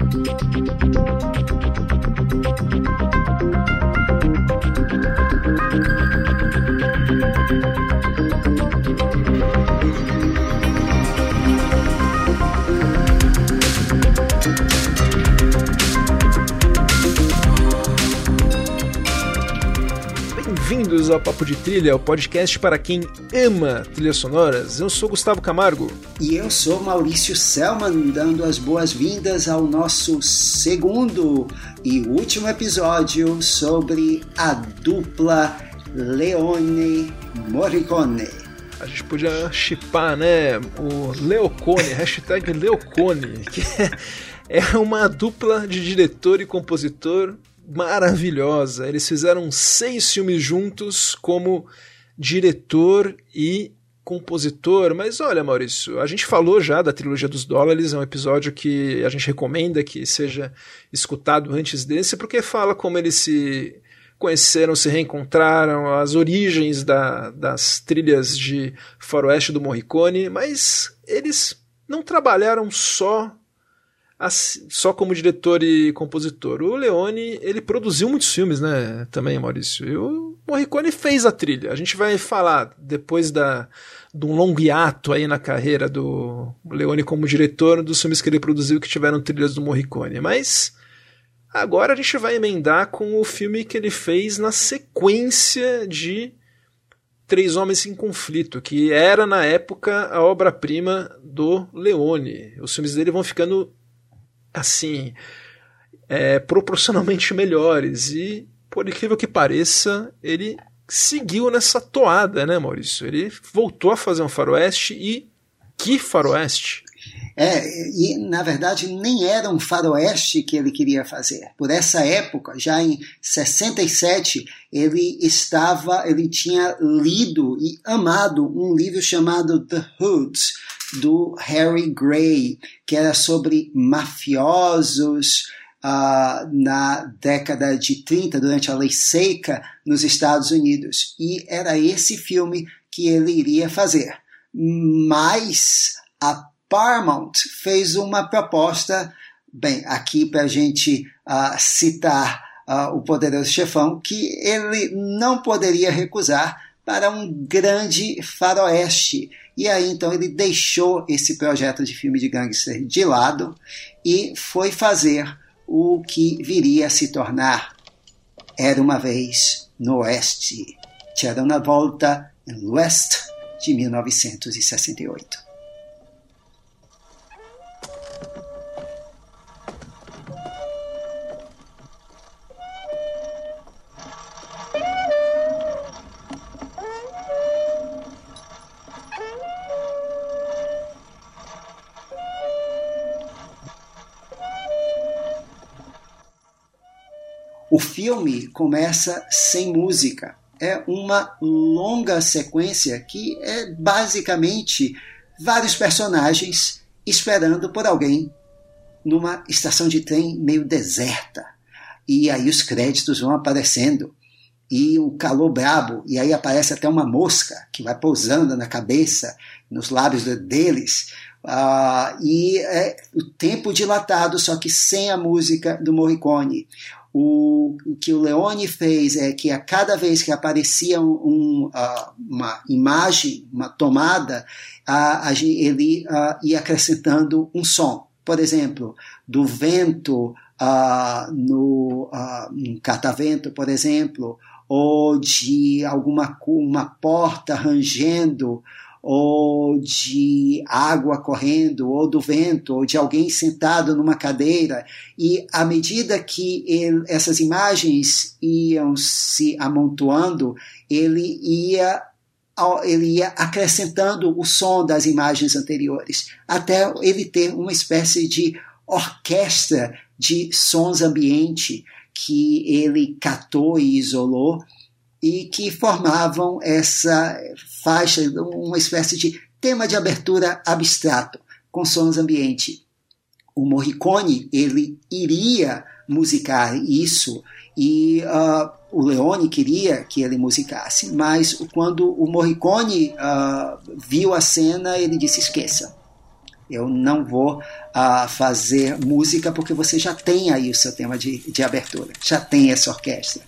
Thank you. Bem-vindos ao Papo de Trilha, o podcast para quem ama trilhas sonoras. Eu sou Gustavo Camargo. E eu sou Maurício Selman, dando as boas-vindas ao nosso segundo e último episódio sobre a dupla Leone Morricone. A gente podia chipar, né? O Leocone, hashtag Leocone, que é uma dupla de diretor e compositor maravilhosa. Eles fizeram seis filmes juntos como diretor e compositor. Mas olha, Maurício, a gente falou já da trilogia dos dólares, é um episódio que a gente recomenda que seja escutado antes desse, porque fala como eles se conheceram, se reencontraram, as origens da, das trilhas de faroeste do Morricone, mas eles não trabalharam só só como diretor e compositor. O Leone, ele produziu muitos filmes, né, também, Maurício. E o Morricone fez a trilha. A gente vai falar depois da de um longo hiato aí na carreira do Leone como diretor dos filmes que ele produziu que tiveram trilhas do Morricone. Mas agora a gente vai emendar com o filme que ele fez na sequência de Três Homens em Conflito, que era na época a obra-prima do Leone. Os filmes dele vão ficando assim, é, proporcionalmente melhores. E, por incrível que pareça, ele seguiu nessa toada, né, Maurício? Ele voltou a fazer um faroeste e que faroeste! É, e na verdade nem era um faroeste que ele queria fazer. Por essa época, já em 67, ele estava, ele tinha lido e amado um livro chamado The Hoods, do Harry Gray, que era sobre mafiosos uh, na década de 30, durante a lei seca nos Estados Unidos. E era esse filme que ele iria fazer. Mas a Paramount fez uma proposta, bem, aqui para a gente uh, citar uh, o poderoso chefão, que ele não poderia recusar para um grande faroeste. E aí então ele deixou esse projeto de filme de gangster de lado e foi fazer o que viria a se tornar Era uma vez no Oeste. C'era una volta no West de 1968. O filme começa sem música. É uma longa sequência que é basicamente vários personagens esperando por alguém numa estação de trem meio deserta. E aí os créditos vão aparecendo e um calor brabo, e aí aparece até uma mosca que vai pousando na cabeça, nos lábios deles, uh, e é o tempo dilatado, só que sem a música do Morricone. O, que o Leone fez é que a cada vez que aparecia um, uh, uma imagem, uma tomada, ele ia acrescentando um som. Por exemplo, do vento no, no catavento, por exemplo, ou de alguma uma porta rangendo, ou de água correndo, ou do vento, ou de alguém sentado numa cadeira. E à medida que ele, essas imagens iam se amontoando, ele ia ele ia acrescentando o som das imagens anteriores, até ele ter uma espécie de orquestra de sons ambiente que ele catou e isolou e que formavam essa faixa, uma espécie de tema de abertura abstrato, com sons ambiente. O Morricone ele iria musicar isso e uh, o Leone queria que ele musicasse, mas quando o Morricone uh, viu a cena, ele disse esqueça. Eu não vou uh, fazer música porque você já tem aí o seu tema de, de abertura, já tem essa orquestra.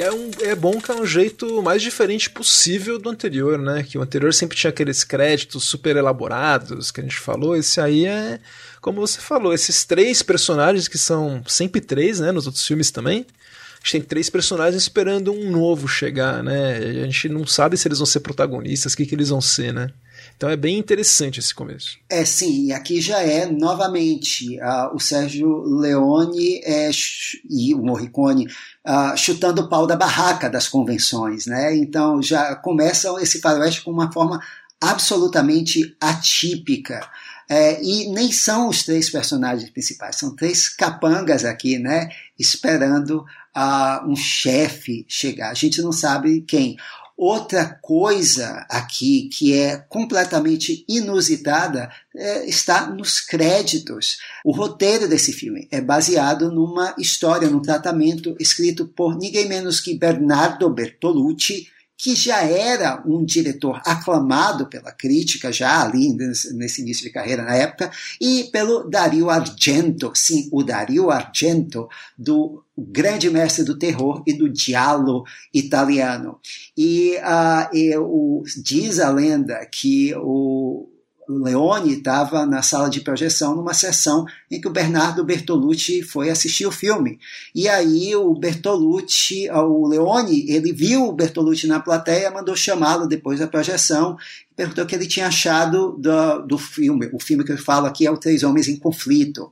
E é, um, é bom que é um jeito mais diferente possível do anterior, né? Que o anterior sempre tinha aqueles créditos super elaborados que a gente falou. Esse aí é, como você falou, esses três personagens que são sempre três, né? Nos outros filmes também. A gente tem três personagens esperando um novo chegar, né? A gente não sabe se eles vão ser protagonistas, o que, que eles vão ser, né? Então é bem interessante esse começo. É sim, aqui já é novamente uh, o Sérgio Leone é, e o Morricone uh, chutando o pau da barraca das convenções, né? Então já começa esse faroeste com uma forma absolutamente atípica. É, e nem são os três personagens principais, são três capangas aqui, né? Esperando uh, um chefe chegar. A gente não sabe quem. Outra coisa aqui que é completamente inusitada é, está nos créditos. O roteiro desse filme é baseado numa história, num tratamento escrito por ninguém menos que Bernardo Bertolucci, que já era um diretor aclamado pela crítica, já ali nesse início de carreira na época, e pelo Dario Argento, sim, o Dario Argento, do grande mestre do terror e do diálogo italiano. E, uh, o, diz a lenda que o Leone estava na sala de projeção numa sessão em que o Bernardo Bertolucci foi assistir o filme. E aí o Bertolucci, o Leone, ele viu o Bertolucci na plateia, mandou chamá-lo depois da projeção e perguntou o que ele tinha achado do, do filme. O filme que eu falo aqui é o Três Homens em Conflito.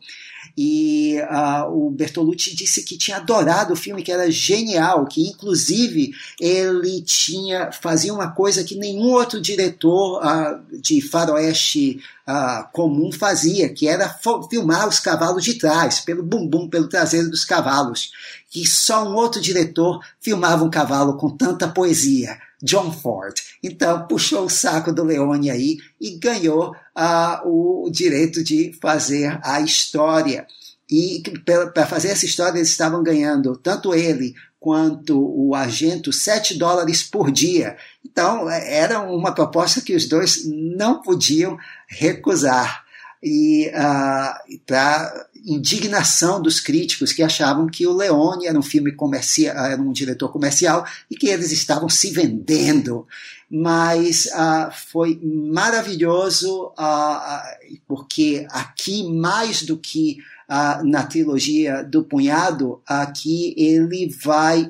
E uh, o Bertolucci disse que tinha adorado o filme, que era genial, que inclusive ele tinha fazia uma coisa que nenhum outro diretor uh, de faroeste uh, comum fazia, que era filmar os cavalos de trás, pelo bumbum, pelo traseiro dos cavalos. Que só um outro diretor filmava um cavalo com tanta poesia. John Ford. Então, puxou o saco do Leone aí e ganhou uh, o direito de fazer a história. E para fazer essa história, eles estavam ganhando, tanto ele quanto o agente, 7 dólares por dia. Então, era uma proposta que os dois não podiam recusar. E uh, para indignação dos críticos que achavam que o Leone era um filme comercial, era um diretor comercial e que eles estavam se vendendo. Mas uh, foi maravilhoso uh, porque aqui mais do que na trilogia do Punhado, aqui ele vai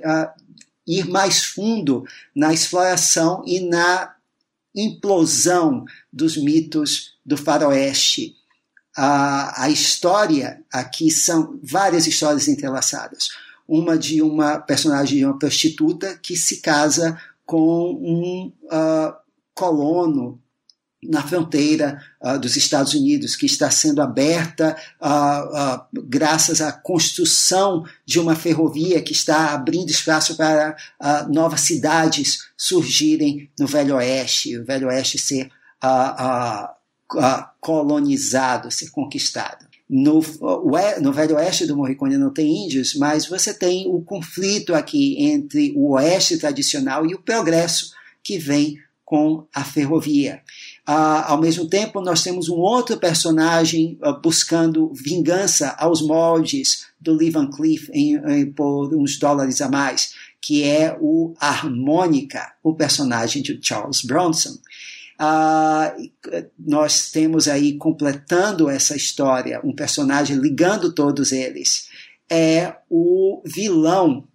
ir mais fundo na exploração e na implosão dos mitos do faroeste a, a história aqui são várias histórias entrelaçadas. Uma de uma personagem de uma prostituta que se casa com um uh, colono na fronteira uh, dos Estados Unidos, que está sendo aberta uh, uh, graças à construção de uma ferrovia que está abrindo espaço para novas cidades surgirem no Velho Oeste, o Velho Oeste ser colonizado, ser conquistado. No, no Velho Oeste do Morricone não tem índios, mas você tem o conflito aqui entre o Oeste tradicional e o progresso que vem com a ferrovia. Ah, ao mesmo tempo, nós temos um outro personagem ah, buscando vingança aos moldes do Lee Van Cleef em, em, por uns dólares a mais, que é o Harmônica, o personagem de Charles Bronson. Ah, nós temos aí, completando essa história, um personagem ligando todos eles. É o vilão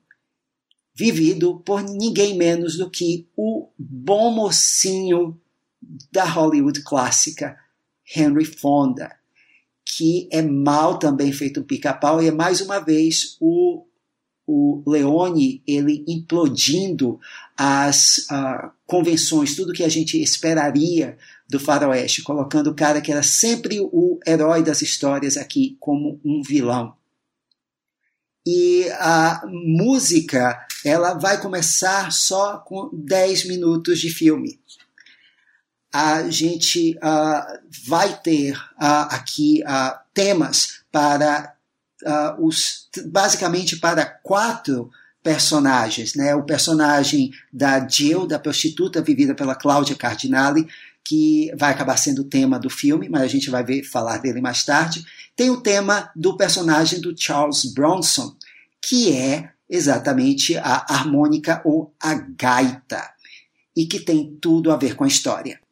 vivido por ninguém menos do que o bom mocinho da Hollywood clássica, Henry Fonda, que é mal também feito um pica-pau e é mais uma vez o o Leone ele implodindo as uh, convenções, tudo que a gente esperaria do faroeste, colocando o cara que era sempre o herói das histórias aqui como um vilão. E a música ela vai começar só com 10 minutos de filme. A gente uh, vai ter uh, aqui temas para os, basicamente para quatro personagens, né? O personagem da Jill, da prostituta vivida pela Cláudia Cardinale, que vai acabar sendo o tema do filme, mas a gente vai ver falar dele mais tarde. Tem o tema do personagem do Charles Bronson, que é exatamente a harmônica ou a gaita, e que tem tudo a ver com a história.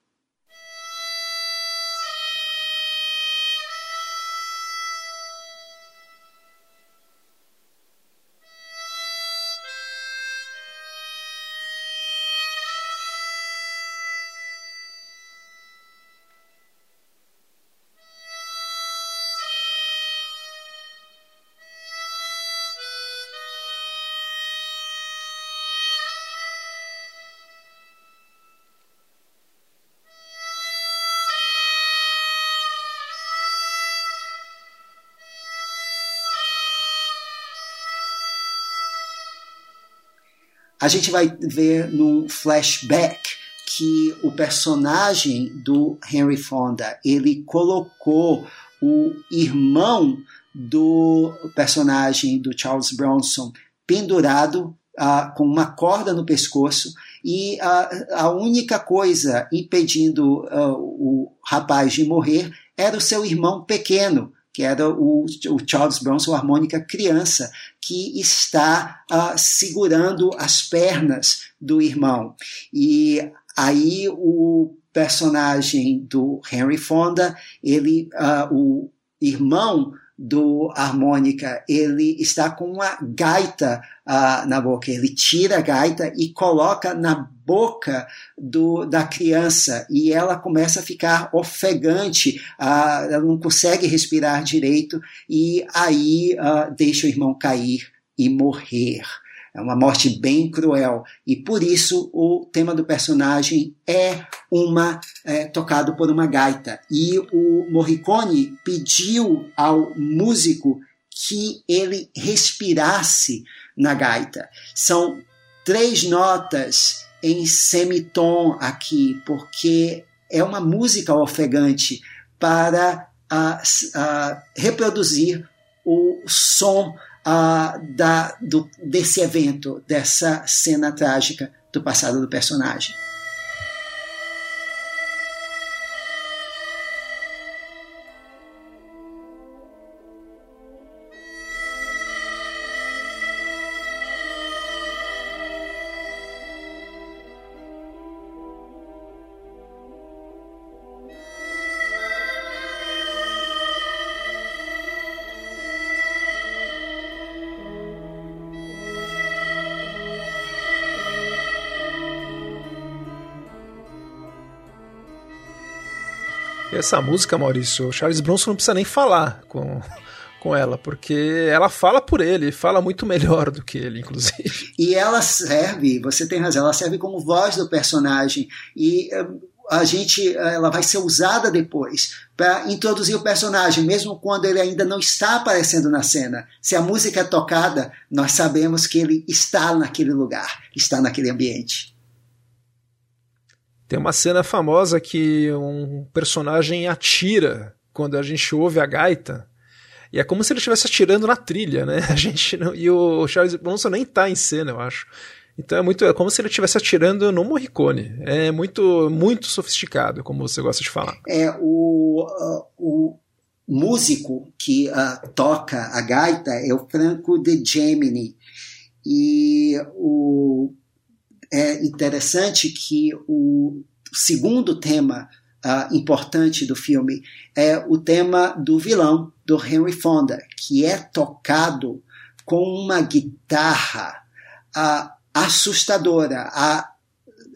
A gente vai ver num flashback que o personagem do Henry Fonda ele colocou o irmão do personagem do Charles Bronson pendurado uh, com uma corda no pescoço e uh, a única coisa impedindo uh, o rapaz de morrer era o seu irmão pequeno que era o, o Charles Bronson, harmônica criança, que está uh, segurando as pernas do irmão. E aí o personagem do Henry Fonda, ele, uh, o irmão do harmônica, ele está com uma gaita uh, na boca. Ele tira a gaita e coloca na boca do, da criança e ela começa a ficar ofegante, uh, ela não consegue respirar direito e aí uh, deixa o irmão cair e morrer. É uma morte bem cruel. E por isso o tema do personagem é uma é, tocado por uma gaita. E o Morricone pediu ao músico que ele respirasse na gaita. São três notas em semitom aqui, porque é uma música ofegante para a, a reproduzir o som da, do, desse evento, dessa cena trágica do passado do personagem. Essa música, Maurício, Charles Bronson não precisa nem falar com, com ela, porque ela fala por ele, fala muito melhor do que ele, inclusive. E ela serve, você tem razão, ela serve como voz do personagem. E eh, a gente, ela vai ser usada depois para introduzir o personagem, mesmo quando ele ainda não está aparecendo na cena. Se a música é tocada, nós sabemos que ele está naquele lugar, está naquele ambiente. Tem uma cena famosa que um personagem atira quando a gente ouve a gaita. E é como se ele estivesse atirando na trilha, né? A gente não, e o Charles Bronson nem tá em cena, eu acho. Então é muito é como se ele estivesse atirando no Morricone. É muito muito sofisticado, como você gosta de falar. É o, uh, o músico que uh, toca a gaita é o Franco de Gemini. E o é interessante que o segundo tema uh, importante do filme é o tema do vilão, do Henry Fonda, que é tocado com uma guitarra uh, assustadora. A,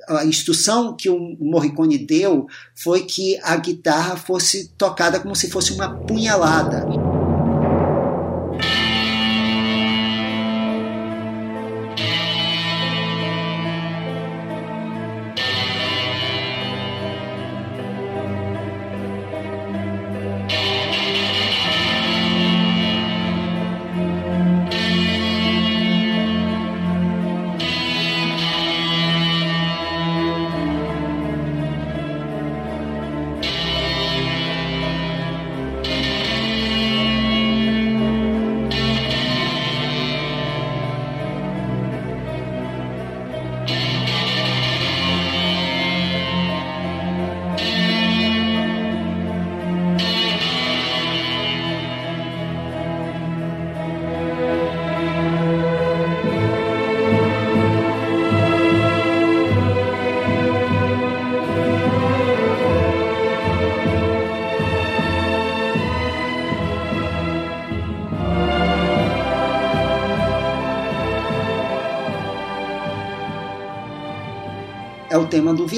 a instrução que o Morricone deu foi que a guitarra fosse tocada como se fosse uma punhalada.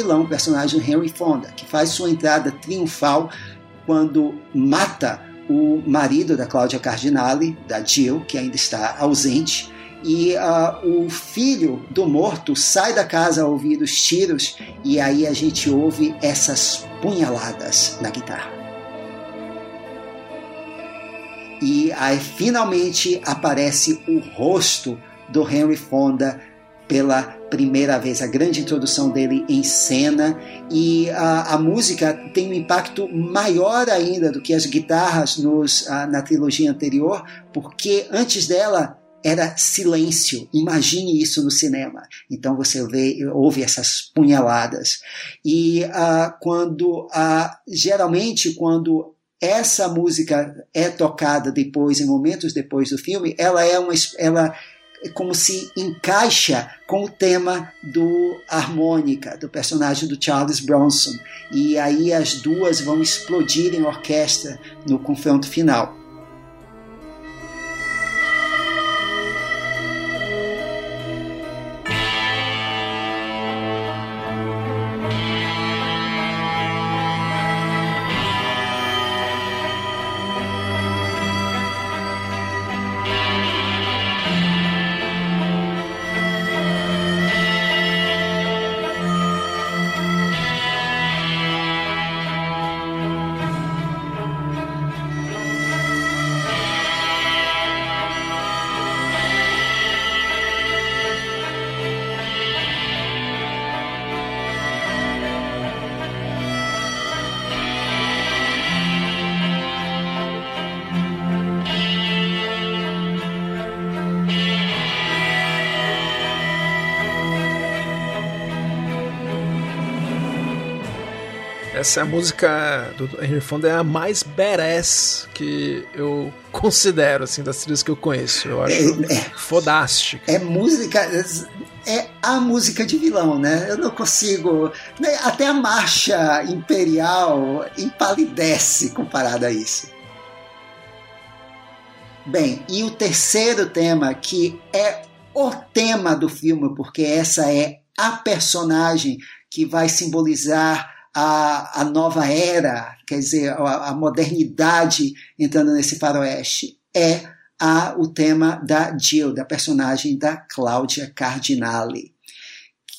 Vilão, o personagem Henry Fonda, que faz sua entrada triunfal quando mata o marido da Cláudia Cardinale, da Jill, que ainda está ausente, e uh, o filho do morto sai da casa a ouvir os tiros e aí a gente ouve essas punhaladas na guitarra. E aí finalmente aparece o rosto do Henry Fonda pela primeira vez, a grande introdução dele em cena e a, a música tem um impacto maior ainda do que as guitarras nos, a, na trilogia anterior, porque antes dela era silêncio. Imagine isso no cinema. Então você vê, ouve essas punhaladas. E quando, geralmente, quando essa música é tocada depois, em momentos depois do filme, ela é uma, ela como se encaixa com o tema do harmônica, do personagem do Charles Bronson. E aí as duas vão explodir em orquestra no confronto final. Essa música do Henry Fonda é a mais badass que eu considero, assim, das trilhas que eu conheço. Eu acho é, é, fodástica. É música. É a música de vilão, né? Eu não consigo. Né? Até a marcha imperial empalidece comparada a isso. Bem, e o terceiro tema, que é o tema do filme, porque essa é a personagem que vai simbolizar a, a nova era, quer dizer, a, a modernidade entrando nesse faroeste, é a, o tema da Jill, da personagem da Cláudia Cardinale,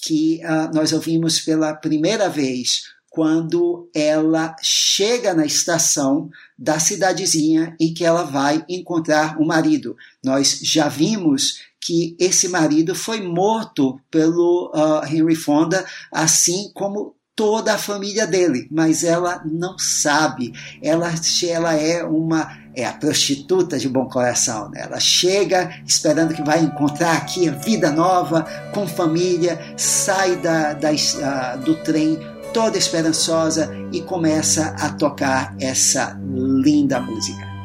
que uh, nós ouvimos pela primeira vez quando ela chega na estação da cidadezinha em que ela vai encontrar o marido. Nós já vimos que esse marido foi morto pelo uh, Henry Fonda, assim como toda a família dele, mas ela não sabe. Ela, ela é uma é a prostituta de bom coração. Né? Ela chega esperando que vai encontrar aqui a vida nova, com família, sai da, da, do trem toda esperançosa e começa a tocar essa linda música.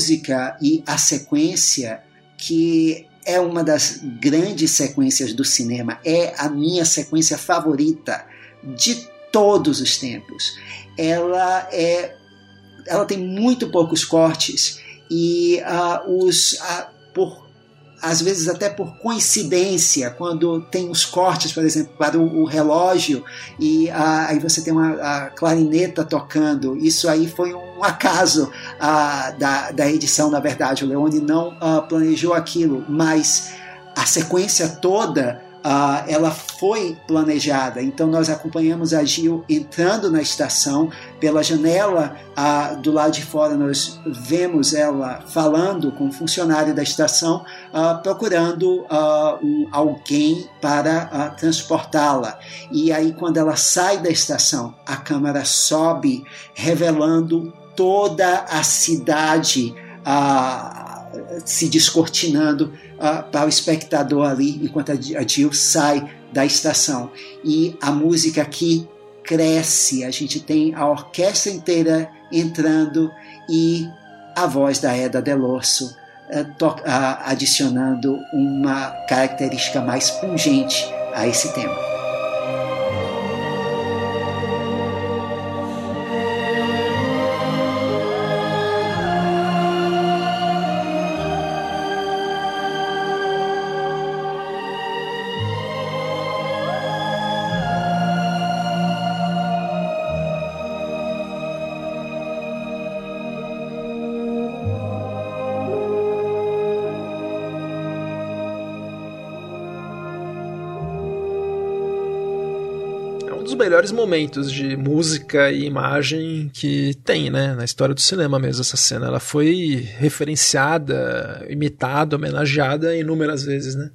Música e a sequência que é uma das grandes sequências do cinema, é a minha sequência favorita de todos os tempos. Ela é ela tem muito poucos cortes e uh, os uh, por às vezes até por coincidência, quando tem os cortes, por exemplo, para o, o relógio, e ah, aí você tem uma a clarineta tocando. Isso aí foi um acaso ah, da, da edição, na verdade. O Leone não ah, planejou aquilo, mas a sequência toda Uh, ela foi planejada. Então nós acompanhamos a Gil entrando na estação pela janela uh, do lado de fora. Nós vemos ela falando com um funcionário da estação, uh, procurando um, alguém para transportá-la. E aí quando ela sai da estação, a câmera sobe, revelando toda a cidade se descortinando uh, para o espectador ali enquanto a Jill sai da estação. E a música aqui cresce, a gente tem a orquestra inteira entrando e a voz da Eda Delorso uh, uh, adicionando uma característica mais pungente a esse tema. Melhores momentos de música e imagem que tem, né, na história do cinema mesmo essa cena. Ela foi referenciada, imitada, homenageada inúmeras vezes, né?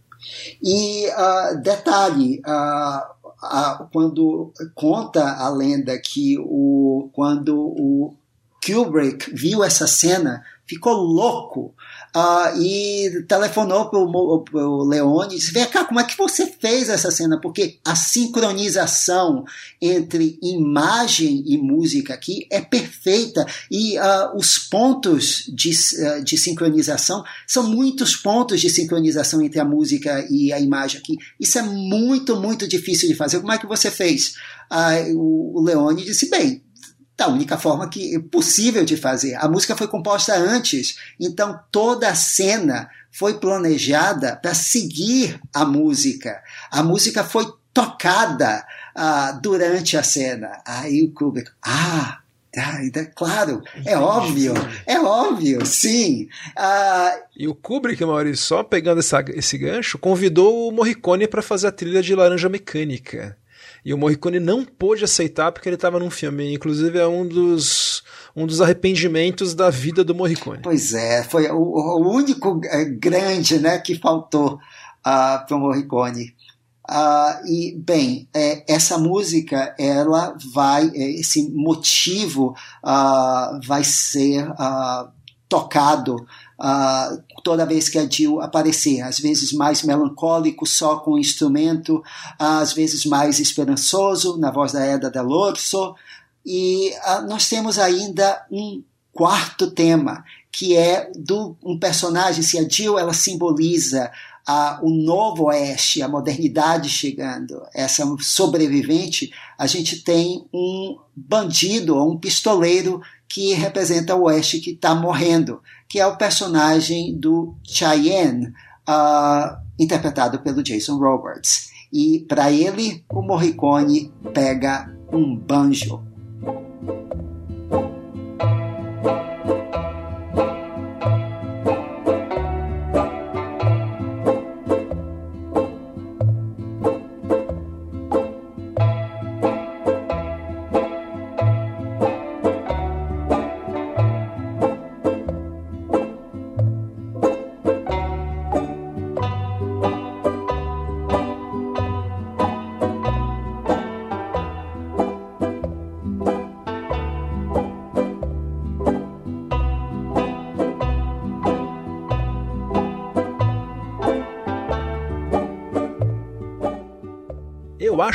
E uh, detalhe, uh, uh, quando conta a lenda que o, quando o Kubrick viu essa cena, ficou louco Uh, e telefonou para o Leone e disse: Vem cá, como é que você fez essa cena? Porque a sincronização entre imagem e música aqui é perfeita e uh, os pontos de, uh, de sincronização são muitos pontos de sincronização entre a música e a imagem aqui. Isso é muito, muito difícil de fazer. Como é que você fez? o Leone disse: Bem, da única forma que é possível de fazer. A música foi composta antes, então toda a cena foi planejada para seguir a música. A música foi tocada uh, durante a cena. Aí o Kubrick, ah, ah, claro, é óbvio, é óbvio, sim. Uh, e o Kubrick, Maurício, só pegando essa, esse gancho, convidou o Morricone para fazer a trilha de Laranja Mecânica. E o Morricone não pôde aceitar porque ele estava num filme. Inclusive, é um dos, um dos arrependimentos da vida do Morricone. Pois é, foi o, o único é, grande né, que faltou uh, para o Morricone. Uh, e, bem, é, essa música, ela vai, é, esse motivo uh, vai ser tocado uh, toda vez que a Jill aparecer, às vezes mais melancólico só com o instrumento, às vezes mais esperançoso na voz da Eda Delorso, e uh, nós temos ainda um quarto tema, que é do um personagem, se a Jill ela simboliza a, o novo oeste, a modernidade chegando, essa sobrevivente, a gente tem um bandido ou um pistoleiro que representa o oeste que está morrendo, que é o personagem do Cheyenne, uh, interpretado pelo Jason Roberts. E para ele, o Morricone pega um banjo.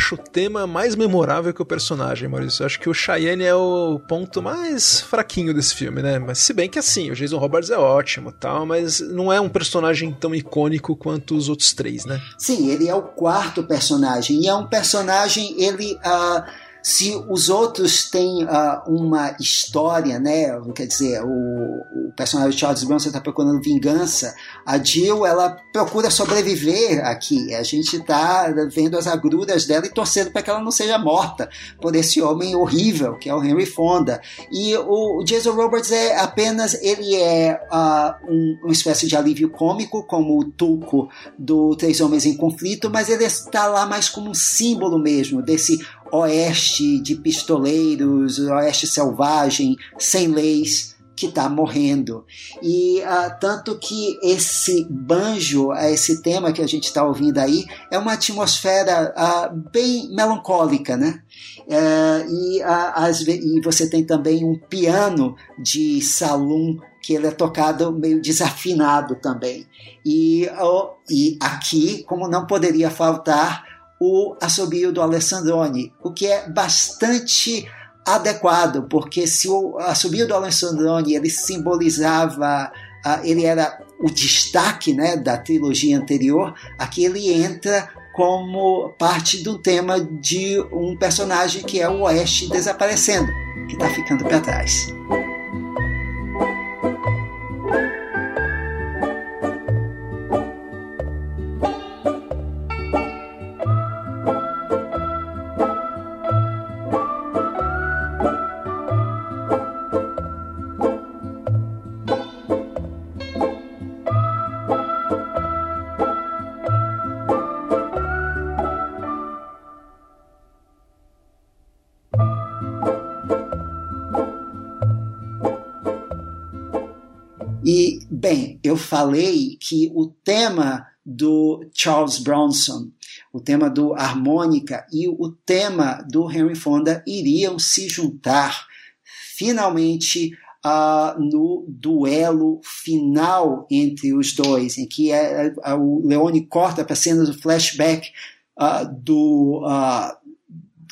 Acho o tema mais memorável que o personagem, Maurício. Eu acho que o Cheyenne é o ponto mais fraquinho desse filme, né? Mas se bem que assim, o Jason Roberts é ótimo tal, mas não é um personagem tão icônico quanto os outros três, né? Sim, ele é o quarto personagem. E é um personagem, ele. Uh se os outros têm uh, uma história, né? Quer dizer, o, o personagem Charles Bronson está procurando vingança, a Jill ela procura sobreviver aqui. A gente está vendo as agruras dela e torcendo para que ela não seja morta por esse homem horrível que é o Henry Fonda. E o, Jason Roberts é apenas ele é uh, um, uma espécie de alívio cômico, como o Tuco do Três Homens em Conflito, mas ele está lá mais como um símbolo mesmo desse oeste de pistoleiros, oeste selvagem, sem leis, que está morrendo. E uh, tanto que esse banjo, esse tema que a gente está ouvindo aí, é uma atmosfera uh, bem melancólica, né? Uh, e, as, e você tem também um piano de salão que ele é tocado meio desafinado também. E, e aqui, como não poderia faltar, o assobio do Alessandroni, o que é bastante adequado, porque se o assobio do Alessandroni ele simbolizava, uh, ele era o destaque né, da trilogia anterior, aqui ele entra como parte do tema de um personagem que é o Oeste desaparecendo, que está ficando para trás. Eu falei que o tema do Charles Bronson, o tema do harmônica e o tema do Henry Fonda iriam se juntar finalmente uh, no duelo final entre os dois, em que é, é, o Leone corta para cenas do flashback uh, do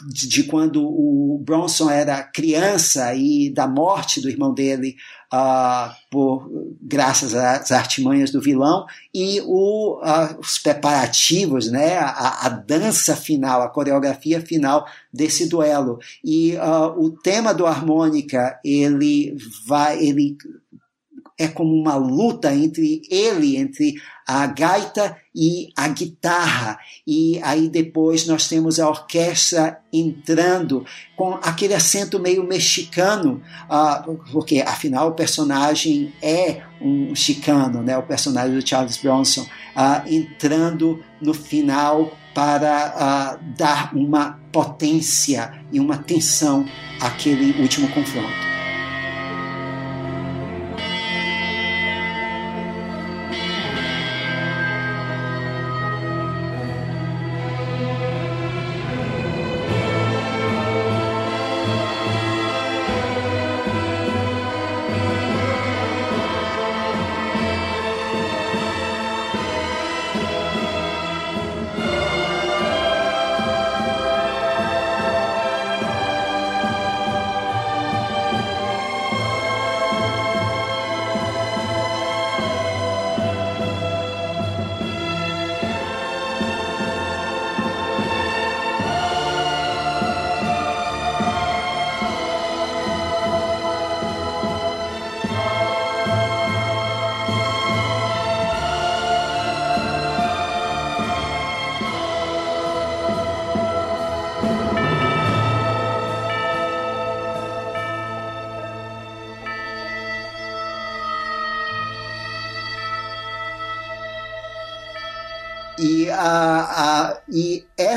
de, de, quando o Bronson era criança e da morte do irmão dele uh, por, graças às artimanhas do vilão, e o, os preparativos, né, a, a, dança final, a coreografia final desse duelo. E uh, o tema do harmônica, ele vai, ele é como uma luta entre ele, entre a gaita e a guitarra. E aí depois nós temos a orquestra entrando com aquele acento meio mexicano, uh, porque afinal o personagem é um chicano, né? o personagem do Charles Bronson, uh, entrando no final para uh, dar uma potência e uma tensão àquele último confronto.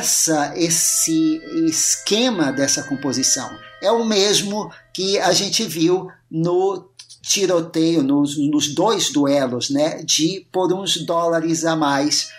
Essa, esse esquema dessa composição é o mesmo que a gente viu no tiroteio, nos, nos dois duelos, né, de por uns dólares a mais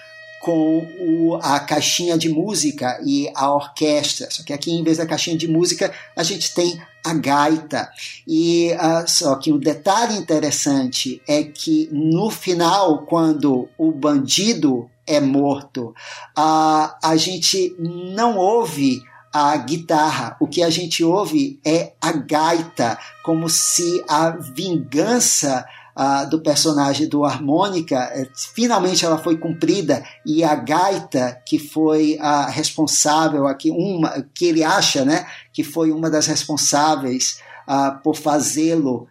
com o, a caixinha de música e a orquestra. Só que aqui, em vez da caixinha de música, a gente tem a gaita. E uh, só que o detalhe interessante é que no final, quando o bandido é morto. Ah, a gente não ouve a guitarra, o que a gente ouve é a gaita, como se a vingança do personagem do harmônica, eh, finalmente ela foi cumprida e a gaita que foi a responsável aqui uma que ele acha, né, que foi uma das responsáveis por fazê-lo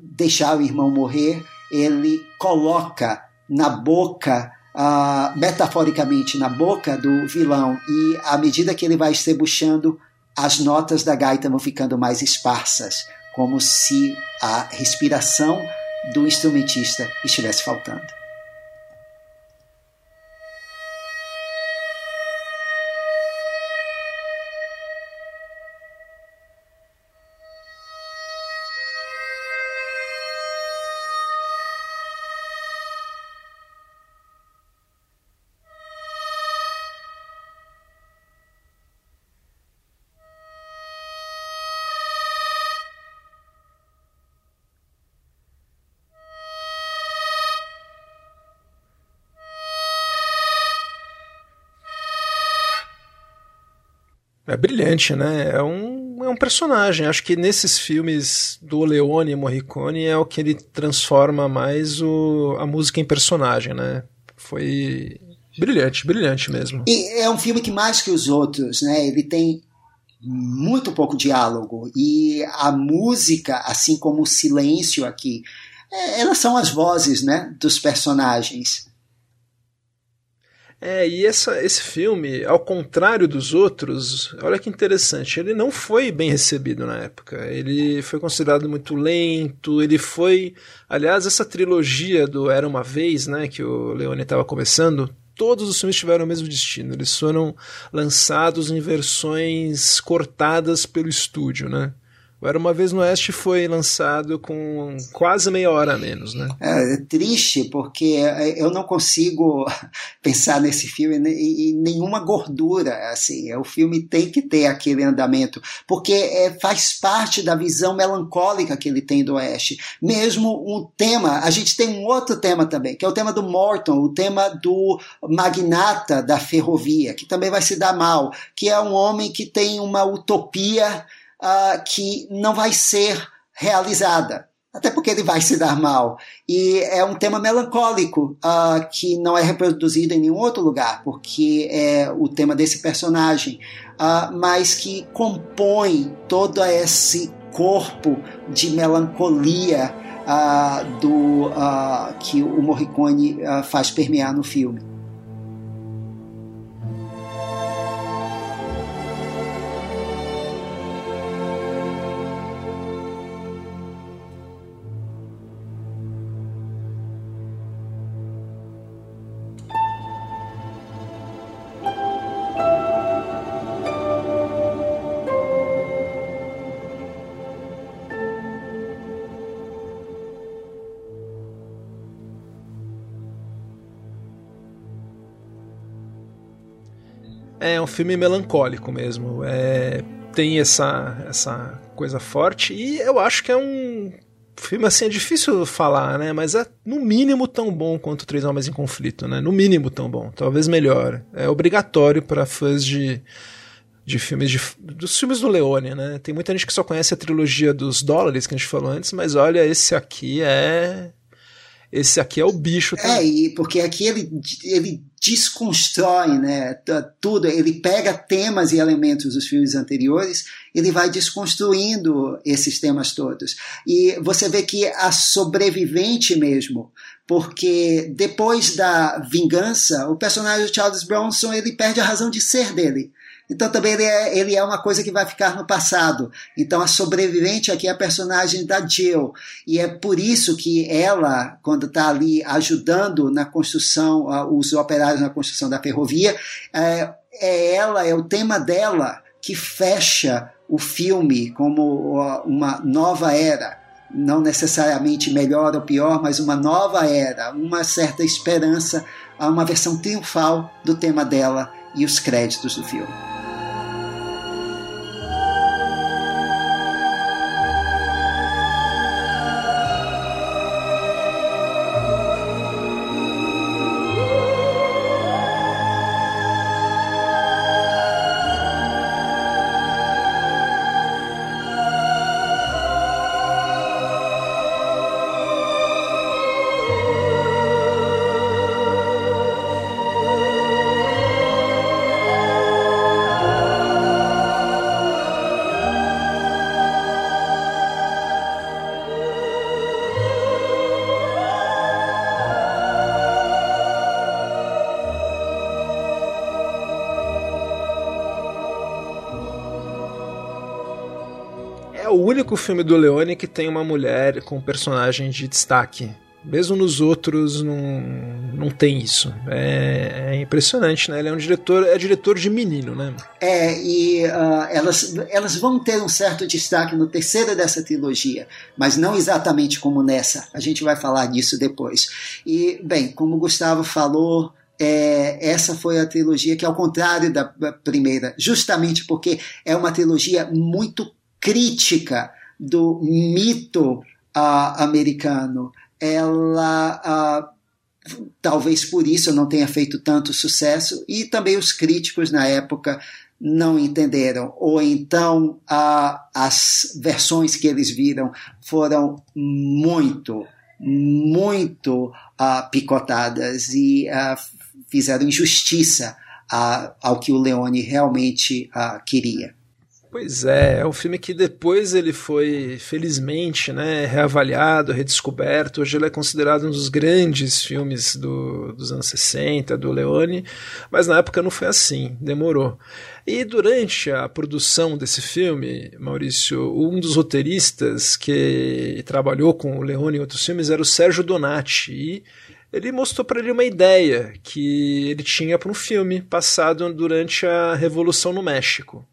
deixar o irmão morrer, ele coloca na boca Uh, metaforicamente na boca do vilão e à medida que ele vai estrebuchando, as notas da gaita vão ficando mais esparsas como se a respiração do instrumentista estivesse faltando. É brilhante, né? É um, é um personagem. Acho que nesses filmes do Leone e Morricone é o que ele transforma mais o, a música em personagem, né? Foi brilhante, brilhante mesmo. E é um filme que mais que os outros, né? Ele tem muito pouco diálogo e a música, assim como o silêncio aqui, é, elas são as vozes, né, dos personagens. É, e essa, esse filme, ao contrário dos outros, olha que interessante, ele não foi bem recebido na época. Ele foi considerado muito lento, ele foi. Aliás, essa trilogia do Era uma Vez, né, que o Leone estava começando, todos os filmes tiveram o mesmo destino. Eles foram lançados em versões cortadas pelo estúdio, né? O Era Uma Vez no Oeste foi lançado com quase meia hora a menos, né? É, é triste, porque eu não consigo pensar nesse filme em nenhuma gordura, assim, o filme tem que ter aquele andamento, porque é, faz parte da visão melancólica que ele tem do Oeste. Mesmo um tema, a gente tem um outro tema também, que é o tema do Morton, o tema do magnata da ferrovia, que também vai se dar mal, que é um homem que tem uma utopia uh, que não vai ser realizada. Até porque ele vai se dar mal. E é um tema melancólico uh, que não é reproduzido em nenhum outro lugar, porque é o tema desse personagem, uh, mas que compõe todo esse corpo de melancolia do, que o Morricone faz permear no filme. Filme melancólico mesmo. É, tem essa, essa coisa forte e eu acho que é um filme assim é difícil falar, né? Mas é no mínimo tão bom quanto Três Homens em Conflito, né? No mínimo tão bom, talvez melhor. É obrigatório para fãs de de filmes de, dos filmes do Leone, né? Tem muita gente que só conhece a trilogia dos dólares que a gente falou antes, mas olha, esse aqui é esse aqui é o bicho. Também. É, e porque aqui ele, ele desconstrói né, tudo, ele pega temas e elementos dos filmes anteriores, ele vai desconstruindo esses temas todos. E você vê que a sobrevivente mesmo, porque depois da vingança, o personagem de Charles Bronson ele perde a razão de ser dele. Então também ele é, ele é uma coisa que vai ficar no passado. Então a sobrevivente aqui é a personagem da Jill. E é por isso que ela, quando está ali ajudando na construção, os operários na construção da ferrovia, é, é ela, é o tema dela que fecha o filme como uma nova era não necessariamente melhor ou pior, mas uma nova era, uma certa esperança, uma versão triunfal do tema dela e os créditos do filme. Único filme do Leone que tem uma mulher com personagem de destaque. Mesmo nos outros não, não tem isso. É, é, impressionante, né? Ele é um diretor, é diretor de menino, né? É, e uh, elas, elas vão ter um certo destaque no terceiro dessa trilogia, mas não exatamente como nessa. A gente vai falar disso depois. E, bem, como o Gustavo falou, é, essa foi a trilogia que, ao contrário da primeira, justamente porque é uma trilogia muito crítica do mito uh, americano, ela uh, talvez por isso não tenha feito tanto sucesso e também os críticos na época não entenderam ou então uh, as versões que eles viram foram muito muito picotadas e fizeram injustiça ao que o Leone realmente queria. Pois é, é um filme que depois ele foi, felizmente, né, reavaliado, redescoberto. Hoje ele é considerado um dos grandes filmes do, dos anos 60, do Leone, mas na época não foi assim, demorou. E durante a produção desse filme, Maurício, um dos roteiristas que trabalhou com o Leone em outros filmes era o Sérgio Donati, e ele mostrou para ele uma ideia que ele tinha para um filme passado durante a Revolução no México.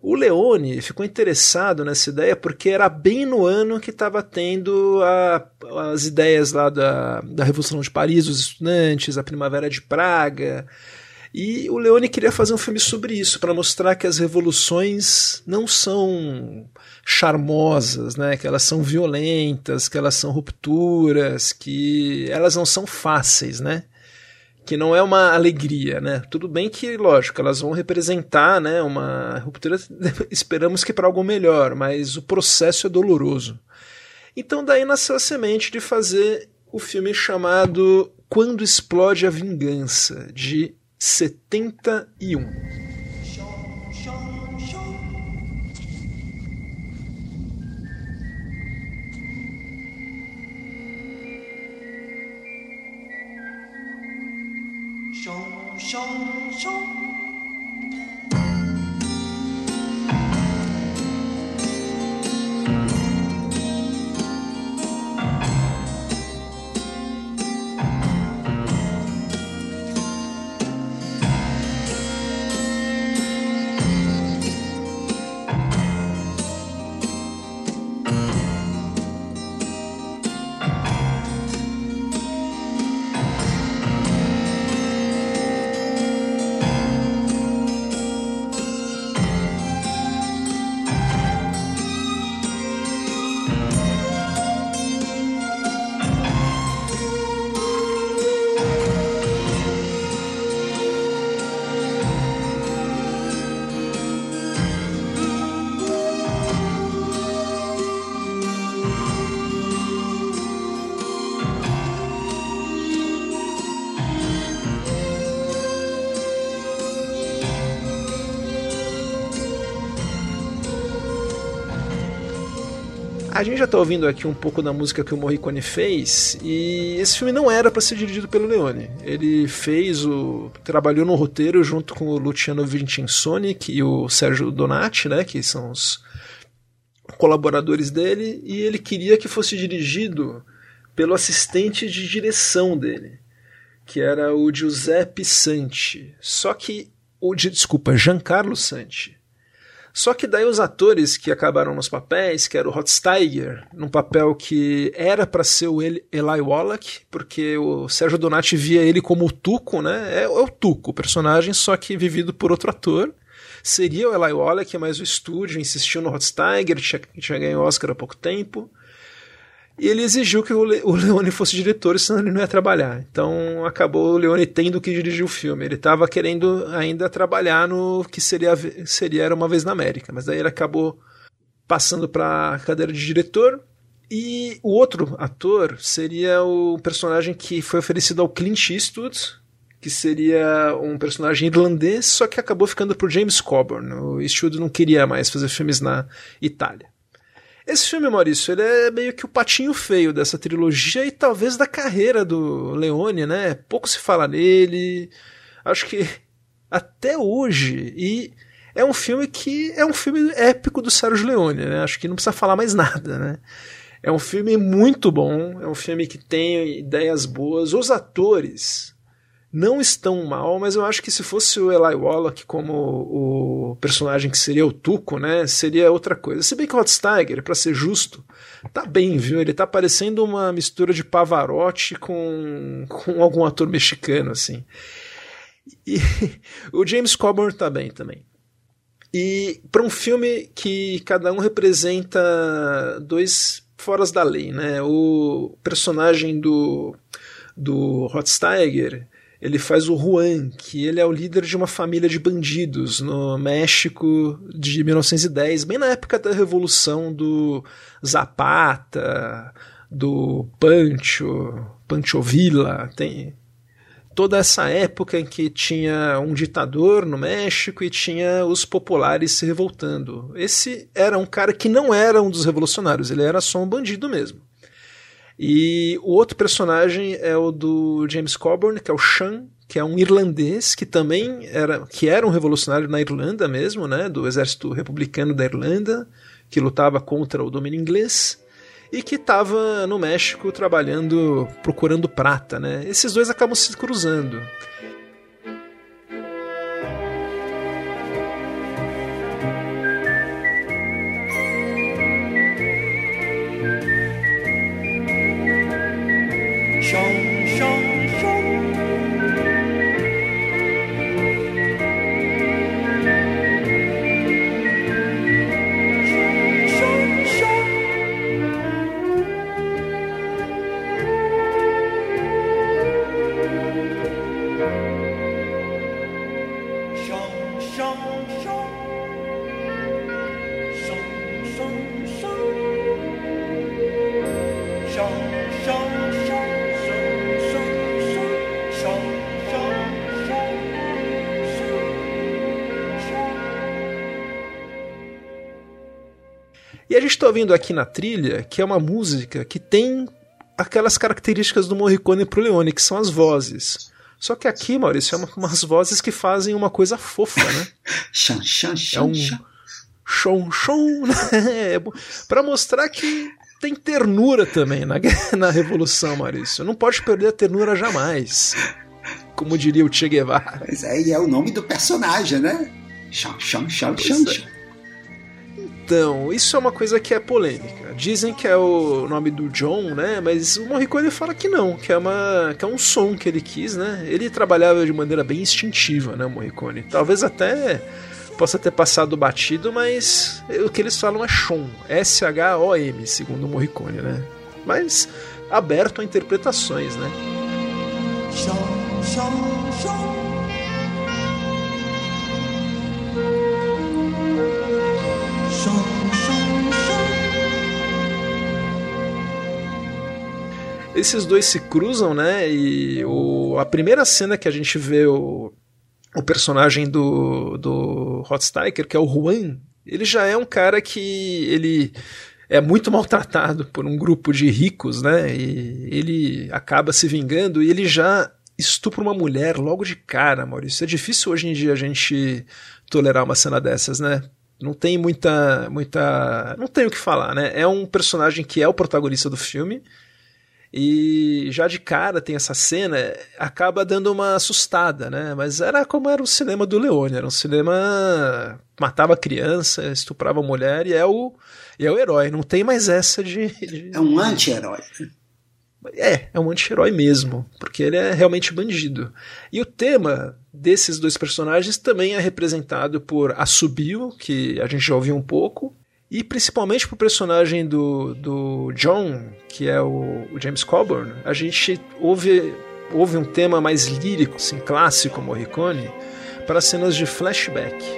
O Leone ficou interessado nessa ideia porque era bem no ano que estava tendo a, as ideias lá da, da Revolução de Paris, dos estudantes, a Primavera de Praga. E o Leone queria fazer um filme sobre isso, para mostrar que as revoluções não são charmosas, né? que elas são violentas, que elas são rupturas, que elas não são fáceis, né? Que não é uma alegria, né? Tudo bem que, lógico, elas vão representar, né, uma ruptura, esperamos que para algo melhor, mas o processo é doloroso. Então daí nasceu a semente de fazer o filme chamado Quando Explode a Vingança, de 71. 熊熊。Gente já está ouvindo aqui um pouco da música que o Morricone fez e esse filme não era para ser dirigido pelo Leone. Ele fez o trabalhou no roteiro junto com o Luciano Vincenzoni e o Sérgio Donati, né, que são os colaboradores dele, e ele queria que fosse dirigido pelo assistente de direção dele, que era o Giuseppe Santi. Só que o desculpa, Giancarlo Santi. Só que daí os atores que acabaram nos papéis, que era o Hotsteiger, num papel que era para ser o Eli Wallach, porque o Sérgio Donati via ele como o Tuco, né? É, é o Tuco, o personagem, só que vivido por outro ator. Seria o Eli Wallach, mas o estúdio insistiu no Hotsteiger, tinha, tinha ganho Oscar há pouco tempo. E ele exigiu que o, Le o Leone fosse diretor, senão ele não ia trabalhar. Então acabou o Leone tendo que dirigir o filme. Ele estava querendo ainda trabalhar no que seria, seria Era Uma Vez na América, mas daí ele acabou passando para a cadeira de diretor. E o outro ator seria o personagem que foi oferecido ao Clint Eastwood, que seria um personagem irlandês, só que acabou ficando o James Coburn. O Eastwood não queria mais fazer filmes na Itália. Esse filme, Maurício, ele é meio que o patinho feio dessa trilogia e talvez da carreira do Leone, né? Pouco se fala nele. Acho que até hoje. E é um filme que é um filme épico do Sérgio Leone, né? Acho que não precisa falar mais nada, né? É um filme muito bom, é um filme que tem ideias boas. Os atores não estão mal, mas eu acho que se fosse o Eli Wallach como o personagem que seria o Tuco, né, seria outra coisa. Se bem que o Rod Steiger, para ser justo, tá bem, viu? Ele tá parecendo uma mistura de Pavarotti com, com algum ator mexicano, assim. E o James Coburn tá bem também. E para um filme que cada um representa dois foras da lei, né? O personagem do do Rotsteiger, ele faz o Juan, que ele é o líder de uma família de bandidos no México de 1910, bem na época da revolução do Zapata, do Pancho, Pancho Villa, tem toda essa época em que tinha um ditador no México e tinha os populares se revoltando. Esse era um cara que não era um dos revolucionários, ele era só um bandido mesmo. E o outro personagem é o do James Coburn, que é o Sean, que é um irlandês que também era que era um revolucionário na Irlanda mesmo, né, do exército republicano da Irlanda, que lutava contra o domínio inglês e que estava no México trabalhando, procurando prata, né? Esses dois acabam se cruzando. Está ouvindo aqui na trilha, que é uma música que tem aquelas características do Morricone pro Leone, que são as vozes. Só que aqui, Maurício, é uma, umas vozes que fazem uma coisa fofa, né? Xan, xan, xan, é um chon, chon, né? É pra mostrar que tem ternura também na, na Revolução, Maurício. Não pode perder a ternura jamais. Como diria o Che Guevara. Mas aí é o nome do personagem, né? Xan, xan, xan, xan, xan. Então, isso é uma coisa que é polêmica. Dizem que é o nome do John, né? Mas o Morricone fala que não, que é, uma, que é um som que ele quis, né? Ele trabalhava de maneira bem instintiva, né, o Morricone? Talvez até possa ter passado batido, mas o que eles falam é Shon, S-H-O-M, segundo o Morricone, né? Mas aberto a interpretações, né? Shon, shon, shon. Esses dois se cruzam, né? E o, a primeira cena que a gente vê o, o personagem do, do Hotstiker, que é o Juan, ele já é um cara que ele é muito maltratado por um grupo de ricos, né? E ele acaba se vingando e ele já estupra uma mulher logo de cara, Maurício. É difícil hoje em dia a gente tolerar uma cena dessas, né? Não tem muita muita, não tem o que falar, né? É um personagem que é o protagonista do filme e já de cara tem essa cena, acaba dando uma assustada, né? Mas era como era o cinema do Leone, era um cinema matava criança, estuprava mulher e é o e é o herói, não tem mais essa de, de... é um anti-herói. É, é um anti-herói mesmo, porque ele é realmente bandido. E o tema desses dois personagens também é representado por Assobio, que a gente já ouviu um pouco, e principalmente pro personagem do, do John, que é o, o James Coburn, a gente ouve, ouve um tema mais lírico, assim, clássico Morricone, para cenas de flashback.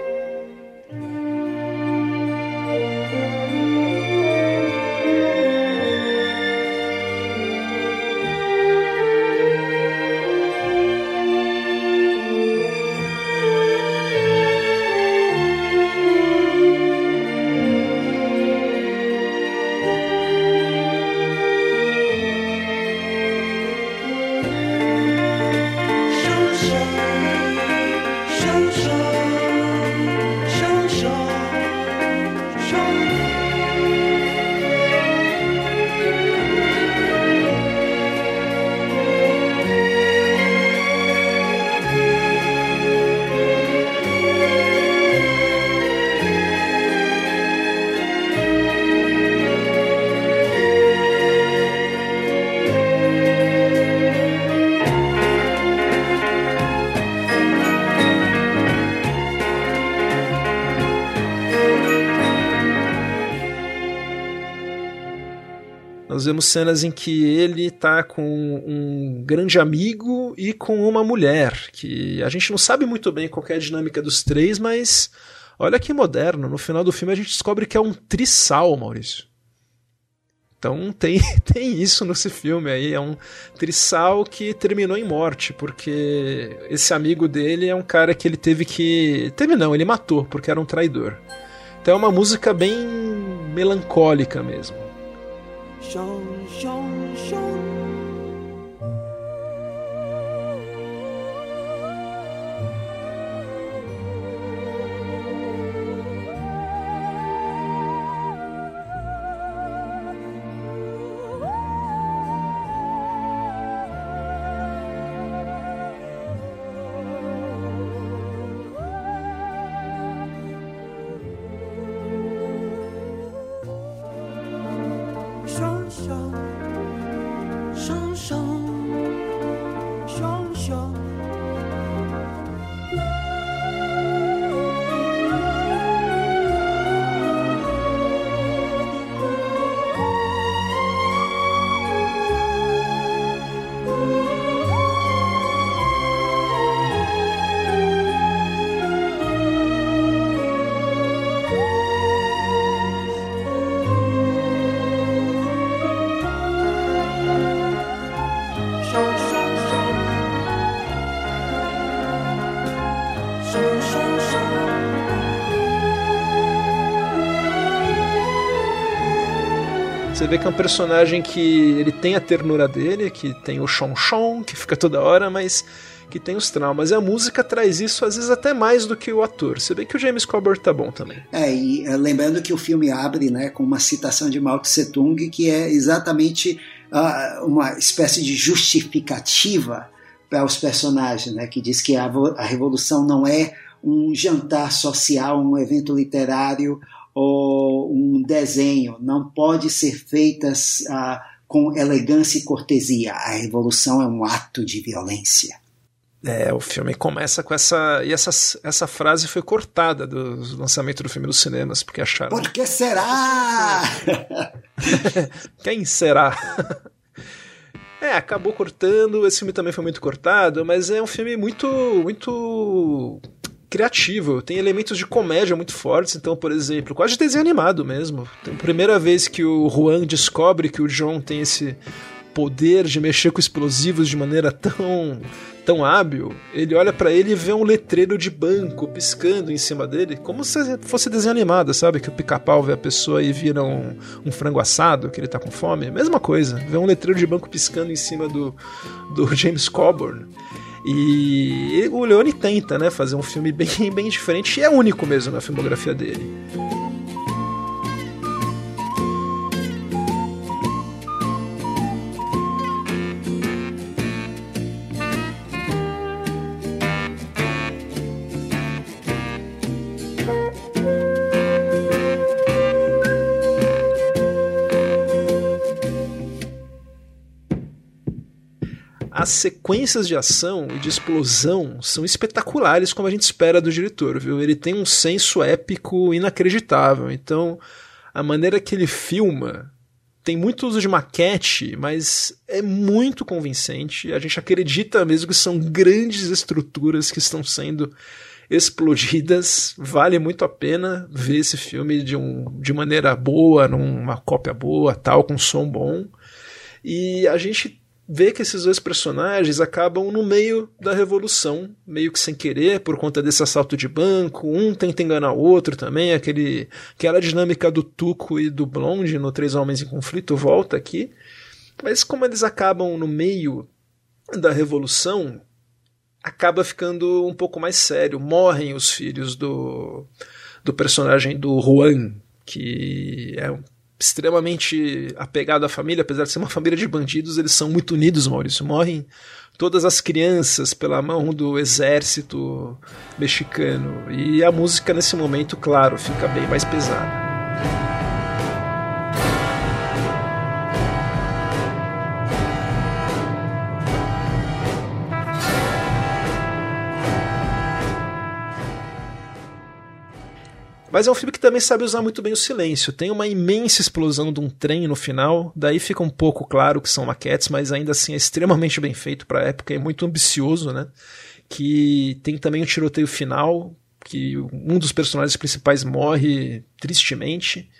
Nós vemos cenas em que ele tá com um grande amigo e com uma mulher, que a gente não sabe muito bem qual é a dinâmica dos três, mas olha que moderno. No final do filme a gente descobre que é um trissal, Maurício. Então tem, tem isso nesse filme aí, é um trissal que terminou em morte, porque esse amigo dele é um cara que ele teve que. Teve não, ele matou, porque era um traidor. Então é uma música bem melancólica mesmo. Você vê que é um personagem que ele tem a ternura dele, que tem o chon chon, que fica toda hora, mas que tem os traumas. E a música traz isso, às vezes, até mais do que o ator. Você vê que o James Coburn tá bom também. É, e uh, lembrando que o filme abre né, com uma citação de Mao Tse Tung, que é exatamente uh, uma espécie de justificativa para os personagens, né, que diz que a, a revolução não é um jantar social, um evento literário ou um desenho, não pode ser feitas ah, com elegância e cortesia. A revolução é um ato de violência. É, o filme começa com essa. E essa, essa frase foi cortada do lançamento do filme nos cinemas, porque acharam. Por que será? Quem será? É, acabou cortando. Esse filme também foi muito cortado, mas é um filme muito. muito criativo, tem elementos de comédia muito fortes, então, por exemplo, quase desenho animado mesmo. Então, primeira vez que o Juan descobre que o John tem esse poder de mexer com explosivos de maneira tão tão hábil, ele olha para ele e vê um letreiro de banco piscando em cima dele, como se fosse desenho animado, sabe? Que o pica-pau vê a pessoa e vira um, um, frango assado, que ele tá com fome. Mesma coisa, vê um letreiro de banco piscando em cima do, do James Coburn. E o Leone tenta, né, fazer um filme bem, bem diferente e é único mesmo na filmografia dele. As sequências de ação e de explosão são espetaculares como a gente espera do diretor, viu? Ele tem um senso épico inacreditável. Então, a maneira que ele filma tem muito uso de maquete, mas é muito convincente. A gente acredita mesmo que são grandes estruturas que estão sendo explodidas. Vale muito a pena ver esse filme de, um, de maneira boa, numa cópia boa, tal, com som bom. E a gente vê que esses dois personagens acabam no meio da revolução, meio que sem querer, por conta desse assalto de banco. Um tenta enganar o outro também, aquele, aquela dinâmica do Tuco e do Blonde no Três Homens em Conflito volta aqui. Mas como eles acabam no meio da revolução, acaba ficando um pouco mais sério. Morrem os filhos do, do personagem do Juan, que é extremamente apegado à família, apesar de ser uma família de bandidos, eles são muito unidos, Maurício. Morrem todas as crianças pela mão do exército mexicano. E a música nesse momento, claro, fica bem mais pesada. Mas é um filme que também sabe usar muito bem o silêncio. Tem uma imensa explosão de um trem no final, daí fica um pouco claro que são maquetes, mas ainda assim é extremamente bem feito para a época, é muito ambicioso, né? Que tem também um tiroteio final, que um dos personagens principais morre tristemente.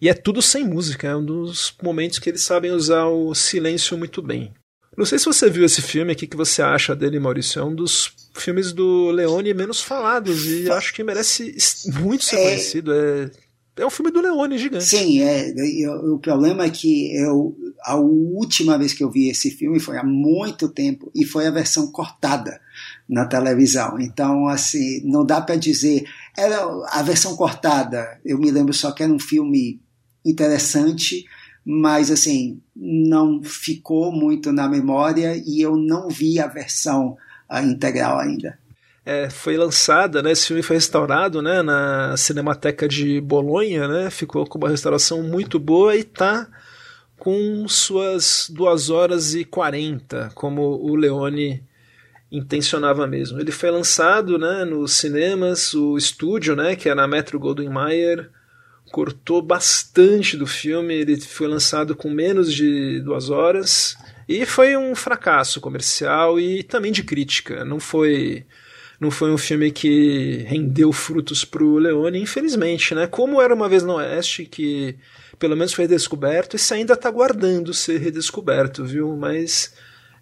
E é tudo sem música, é um dos momentos que eles sabem usar o silêncio muito bem. Não sei se você viu esse filme aqui, que você acha dele, Maurício. É um dos filmes do Leone menos falados e acho que merece muito ser é... conhecido. É, é um filme do Leone gigante. Sim, é, eu, o problema é que eu, a última vez que eu vi esse filme foi há muito tempo e foi a versão cortada na televisão. Então, assim, não dá para dizer. Era a versão cortada, eu me lembro só que era um filme interessante mas assim não ficou muito na memória e eu não vi a versão uh, integral ainda. É, foi lançada, né, esse filme foi restaurado né, na Cinemateca de Bolonha, né, ficou com uma restauração muito boa e tá com suas 2 horas e 40, como o Leone intencionava mesmo. Ele foi lançado né, nos cinemas, o estúdio, né, que é na Metro Goldwyn Mayer, cortou bastante do filme. Ele foi lançado com menos de duas horas e foi um fracasso comercial e também de crítica. Não foi não foi um filme que rendeu frutos para o Leone, infelizmente, né? Como era uma vez no Oeste que pelo menos foi redescoberto, esse ainda está guardando ser redescoberto, viu? Mas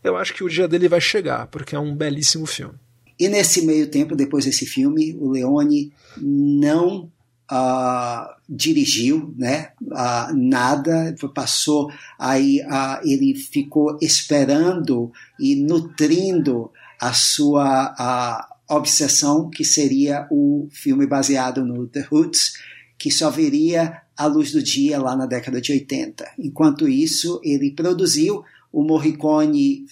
eu acho que o dia dele vai chegar, porque é um belíssimo filme. E nesse meio tempo, depois desse filme, o Leone não uh, dirigiu, né? Uh, nada, passou aí, uh, ele ficou esperando e nutrindo a sua obsessão, que seria o filme baseado no The Roots, que só viria à luz do dia lá na década de 80. Enquanto isso, ele produziu o Morricone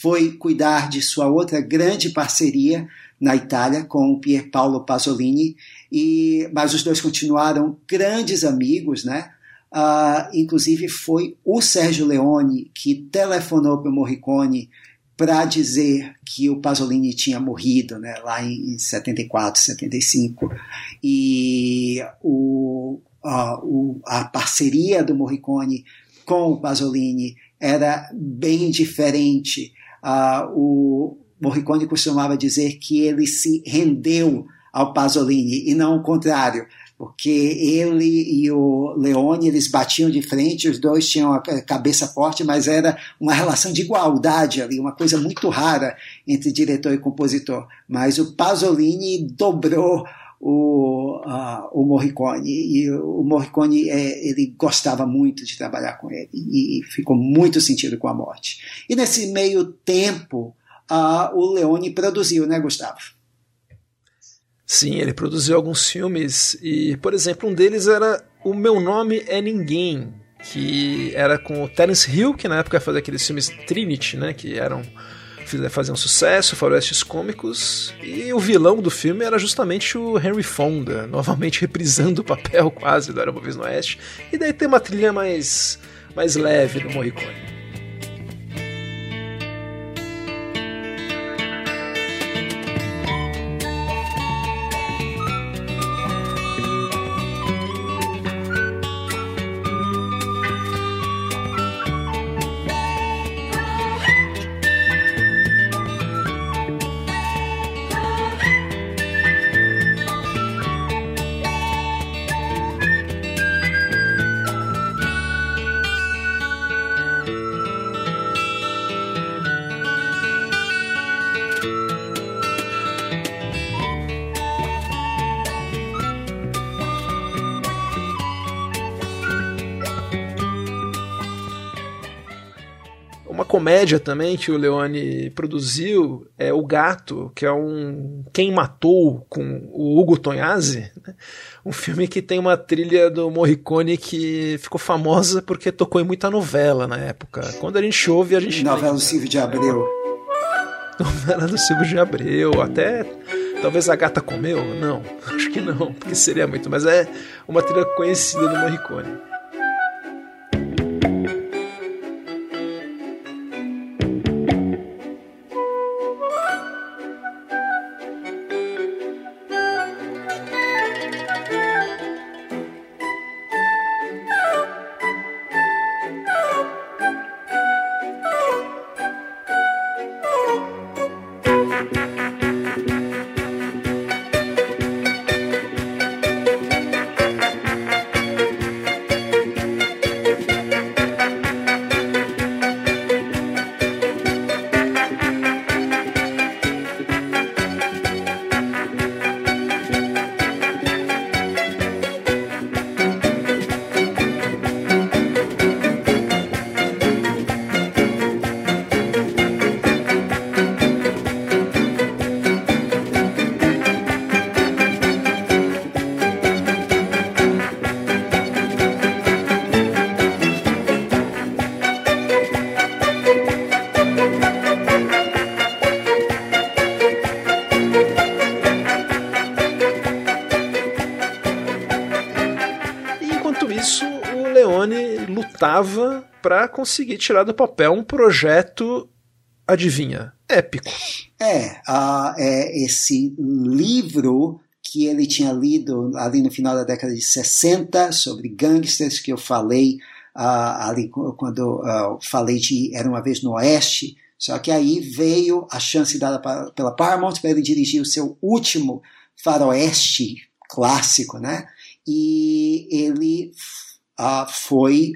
foi cuidar de sua outra grande parceria na Itália com o Pier Paolo Pasolini e, mas os dois continuaram grandes amigos, né? Uh, inclusive foi o Sérgio Leone que telefonou para o Morricone para dizer que o Pasolini tinha morrido, né, lá em, em 74, 75. E o, uh, o, a parceria do Morricone com o Pasolini era bem diferente. Uh, o Morricone costumava dizer que ele se rendeu ao Pasolini e não o contrário, porque ele e o Leone eles batiam de frente, os dois tinham a cabeça forte, mas era uma relação de igualdade ali, uma coisa muito rara entre diretor e compositor. Mas o Pasolini dobrou o, uh, o Morricone e o Morricone é, ele gostava muito de trabalhar com ele e ficou muito sentido com a morte. E nesse meio tempo uh, o Leone produziu, né, Gustavo? Sim, ele produziu alguns filmes e, por exemplo, um deles era O Meu Nome é Ninguém, que era com o Terence Hill, que na época fazia aqueles filmes Trinity, né, que eram faziam sucesso, faroestes cômicos, e o vilão do filme era justamente o Henry Fonda, novamente reprisando o papel quase do Era Uma Vez no Oeste, e daí tem uma trilha mais, mais leve do Morricone. Comédia também que o Leone produziu é O Gato, que é um Quem Matou com o Hugo Tonhazzi, né? um filme que tem uma trilha do Morricone que ficou famosa porque tocou em muita novela na época. Quando a gente ouve, a gente. Novela do Silvio de Abreu. Novela do Silvio de Abreu, até. Talvez a gata comeu? Não, acho que não, porque seria muito. Mas é uma trilha conhecida do Morricone. Conseguir tirar do papel um projeto, adivinha, épico. É, uh, é esse livro que ele tinha lido ali no final da década de 60 sobre gangsters que eu falei uh, ali quando uh, falei de Era uma vez no Oeste. Só que aí veio a chance dada pela Paramount para ele dirigir o seu último faroeste clássico, né? E ele foi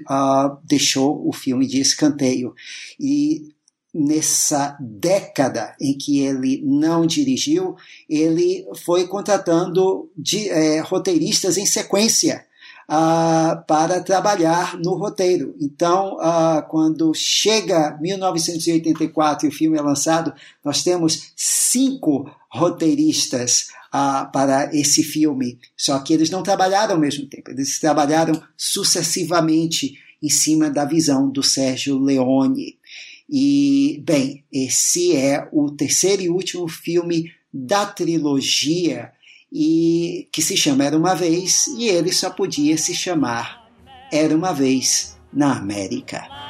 deixou o filme de escanteio e nessa década em que ele não dirigiu, ele foi contratando de, é, roteiristas em sequência uh, para trabalhar no roteiro. Então, uh, quando chega 1984 e o filme é lançado, nós temos cinco roteiristas uh, para esse filme. Só que eles não trabalharam ao mesmo tempo, eles trabalharam sucessivamente em cima da visão do Sérgio Leone. E, bem, esse é o terceiro e último filme da trilogia e que se chama Era uma Vez, e ele só podia se chamar Era uma Vez na América.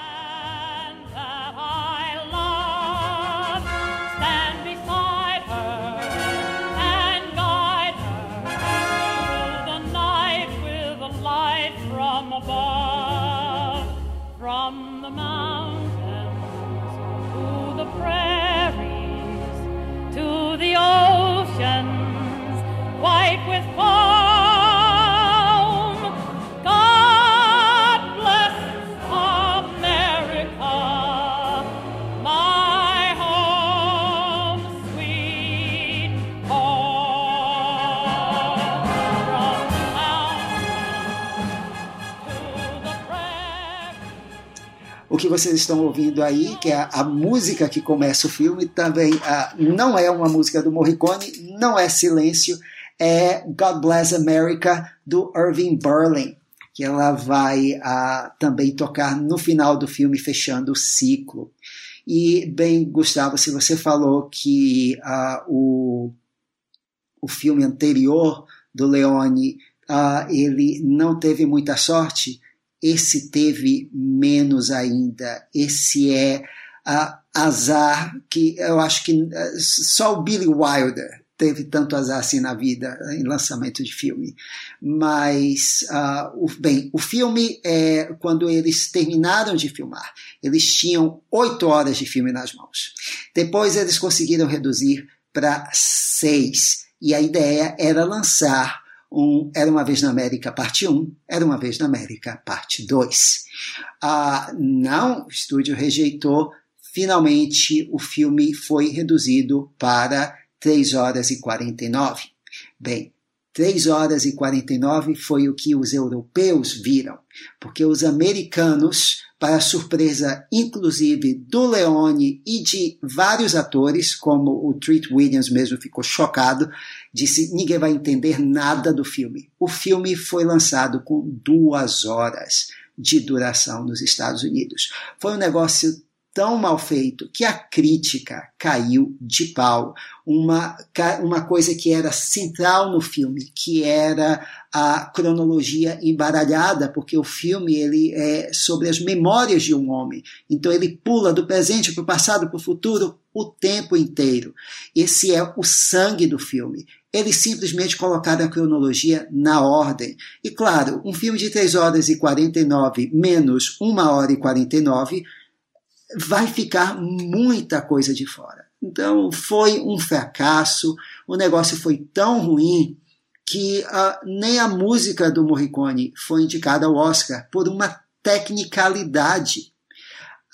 O que vocês estão ouvindo aí, que é a, a música que começa o filme, também uh, não é uma música do Morricone, não é Silêncio, é God Bless America, do Irving Berlin, que ela vai uh, também tocar no final do filme, fechando o ciclo. E, bem, Gustavo, se você falou que uh, o, o filme anterior do Leone, ele não teve muita sorte, esse teve menos ainda. Esse é uh, azar que eu acho que uh, só o Billy Wilder teve tanto azar assim na vida em lançamento de filme. Mas, uh, o, bem, o filme, é, quando eles terminaram de filmar, eles tinham oito horas de filme nas mãos. Depois eles conseguiram reduzir para seis. E a ideia era lançar um Era uma Vez na América, parte 1, Era uma Vez na América, parte 2. Ah, não, o estúdio rejeitou. Finalmente, o filme foi reduzido para 3 horas e 49. Bem, 3 horas e 49 foi o que os europeus viram, porque os americanos para surpresa inclusive do Leone e de vários atores, como o Treat Williams mesmo ficou chocado, disse ninguém vai entender nada do filme. O filme foi lançado com duas horas de duração nos Estados Unidos. Foi um negócio tão mal feito que a crítica caiu de pau. Uma, uma coisa que era central no filme, que era a cronologia embaralhada, porque o filme ele é sobre as memórias de um homem. Então ele pula do presente para o passado, para o futuro, o tempo inteiro. Esse é o sangue do filme. Eles simplesmente colocaram a cronologia na ordem. E claro, um filme de 3 horas e 49 menos 1 hora e 49 vai ficar muita coisa de fora. Então foi um fracasso, o negócio foi tão ruim que uh, nem a música do Morricone foi indicada ao Oscar por uma tecnicalidade.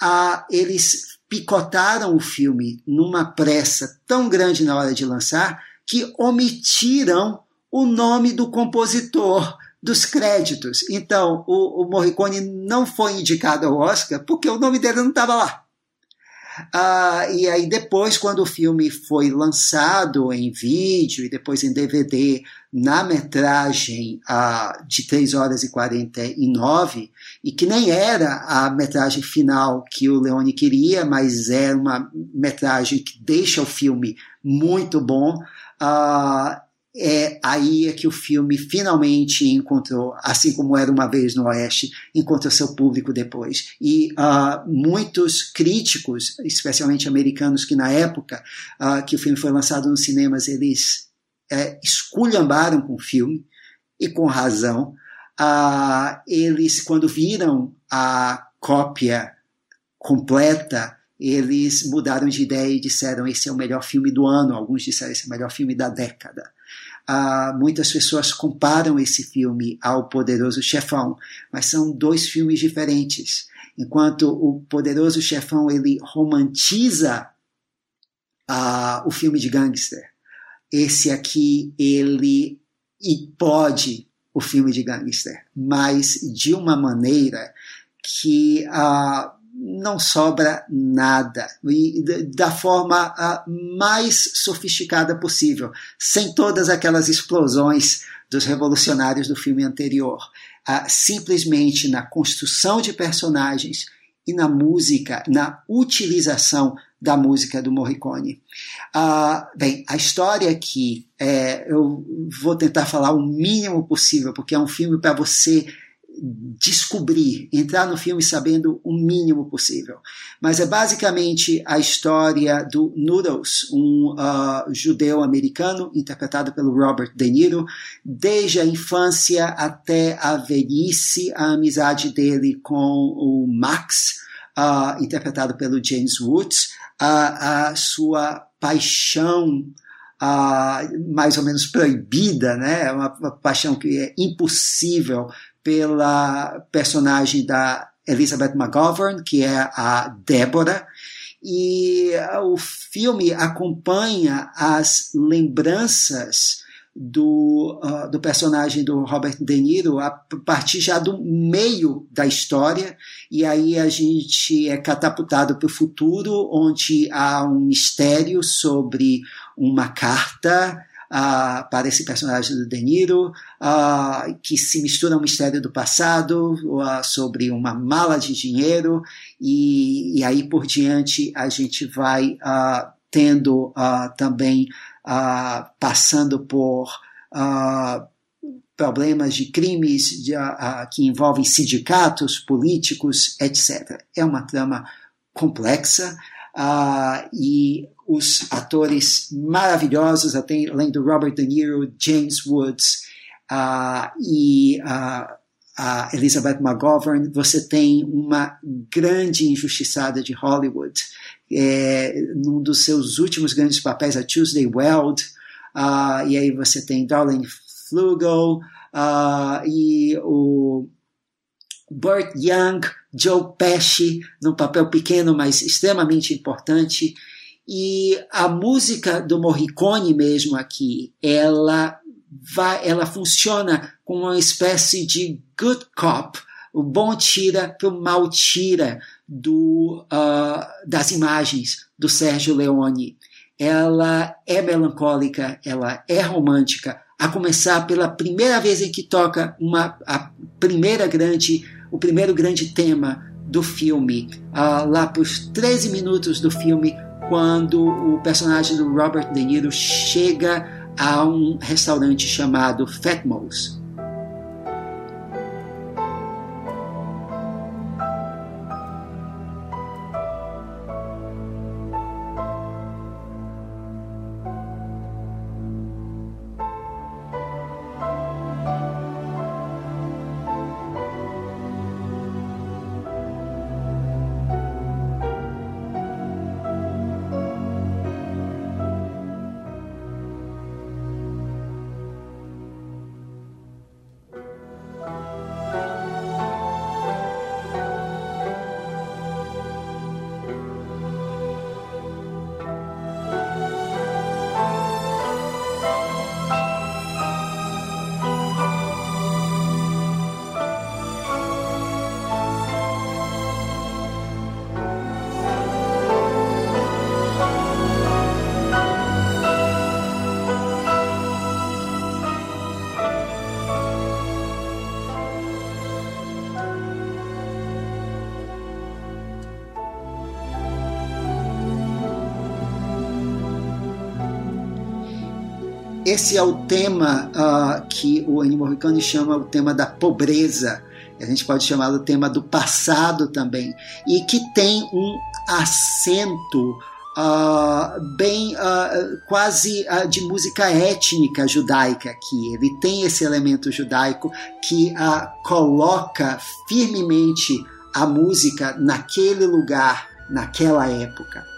Uh, eles picotaram o filme numa pressa tão grande na hora de lançar que omitiram o nome do compositor dos créditos. Então, o, o Morricone não foi indicado ao Oscar porque o nome dele não estava lá. Ah, e aí depois, quando o filme foi lançado em vídeo e depois em DVD na metragem ah, de 3 horas e 49, e que nem era a metragem final que o Leone queria, mas é uma metragem que deixa o filme muito bom, ah, é aí é que o filme finalmente encontrou, assim como era uma vez no Oeste, encontrou seu público depois. E uh, muitos críticos, especialmente americanos, que na época uh, que o filme foi lançado nos cinemas, eles é, esculhambaram com o filme, e com razão. Uh, eles, quando viram a cópia completa, eles mudaram de ideia e disseram esse é o melhor filme do ano, alguns disseram esse é o melhor filme da década. Uh, muitas pessoas comparam esse filme ao Poderoso Chefão, mas são dois filmes diferentes. Enquanto o Poderoso Chefão ele romantiza uh, o filme de gangster, esse aqui ele pode o filme de gangster, mas de uma maneira que uh, não sobra nada e da forma uh, mais sofisticada possível, sem todas aquelas explosões dos revolucionários do filme anterior, uh, simplesmente na construção de personagens e na música, na utilização da música do Morricone. Ah, bem, a história aqui, é, eu vou tentar falar o mínimo possível, porque é um filme para você descobrir, entrar no filme sabendo o mínimo possível. Mas é basicamente a história do Noodles, um uh, judeu americano interpretado pelo Robert De Niro, desde a infância até a velhice, a amizade dele com o Max, uh, interpretado pelo James Woods, a, a sua paixão mais ou menos proibida, né? Uma, uma paixão que é impossível pela personagem da Elizabeth McGovern, que é a Débora, e o filme acompanha as lembranças do, uh, do personagem do Robert De Niro a partir já do meio da história, e aí a gente é catapultado para o futuro, onde há um mistério sobre uma carta uh, para esse personagem do De Niro, uh, que se mistura ao mistério do passado, sobre uma mala de dinheiro, e, e, aí por diante a gente vai tendo também passando por problemas de crimes de, que envolvem sindicatos, políticos, etc. É uma trama complexa e os atores maravilhosos, além do Robert De Niro, James Woods e a Elizabeth McGovern, você tem uma grande injustiçada de Hollywood. É, num dos seus últimos grandes papéis, a Tuesday Weld, uh, e aí você tem Darlene Flugel, uh, e o Burt Young, Joe Pesci, num papel pequeno, mas extremamente importante, e a música do Morricone mesmo aqui, ela vai, ela funciona como uma espécie de good cop, o bom tira para o mal tira do, uh, das imagens do Sérgio Leone. Ela é melancólica, ela é romântica, a começar pela primeira vez em que toca uma, a primeira grande, o primeiro grande tema do filme, uh, lá os 13 minutos do filme, quando o personagem do Robert De Niro chega a um restaurante chamado Fatmo's. Esse é o tema uh, que o Ennio Morricone chama o tema da pobreza. A gente pode chamar o tema do passado também. E que tem um acento Uh, bem uh, quase uh, de música étnica judaica aqui. Ele tem esse elemento judaico que coloca firmemente a música naquele lugar, naquela época.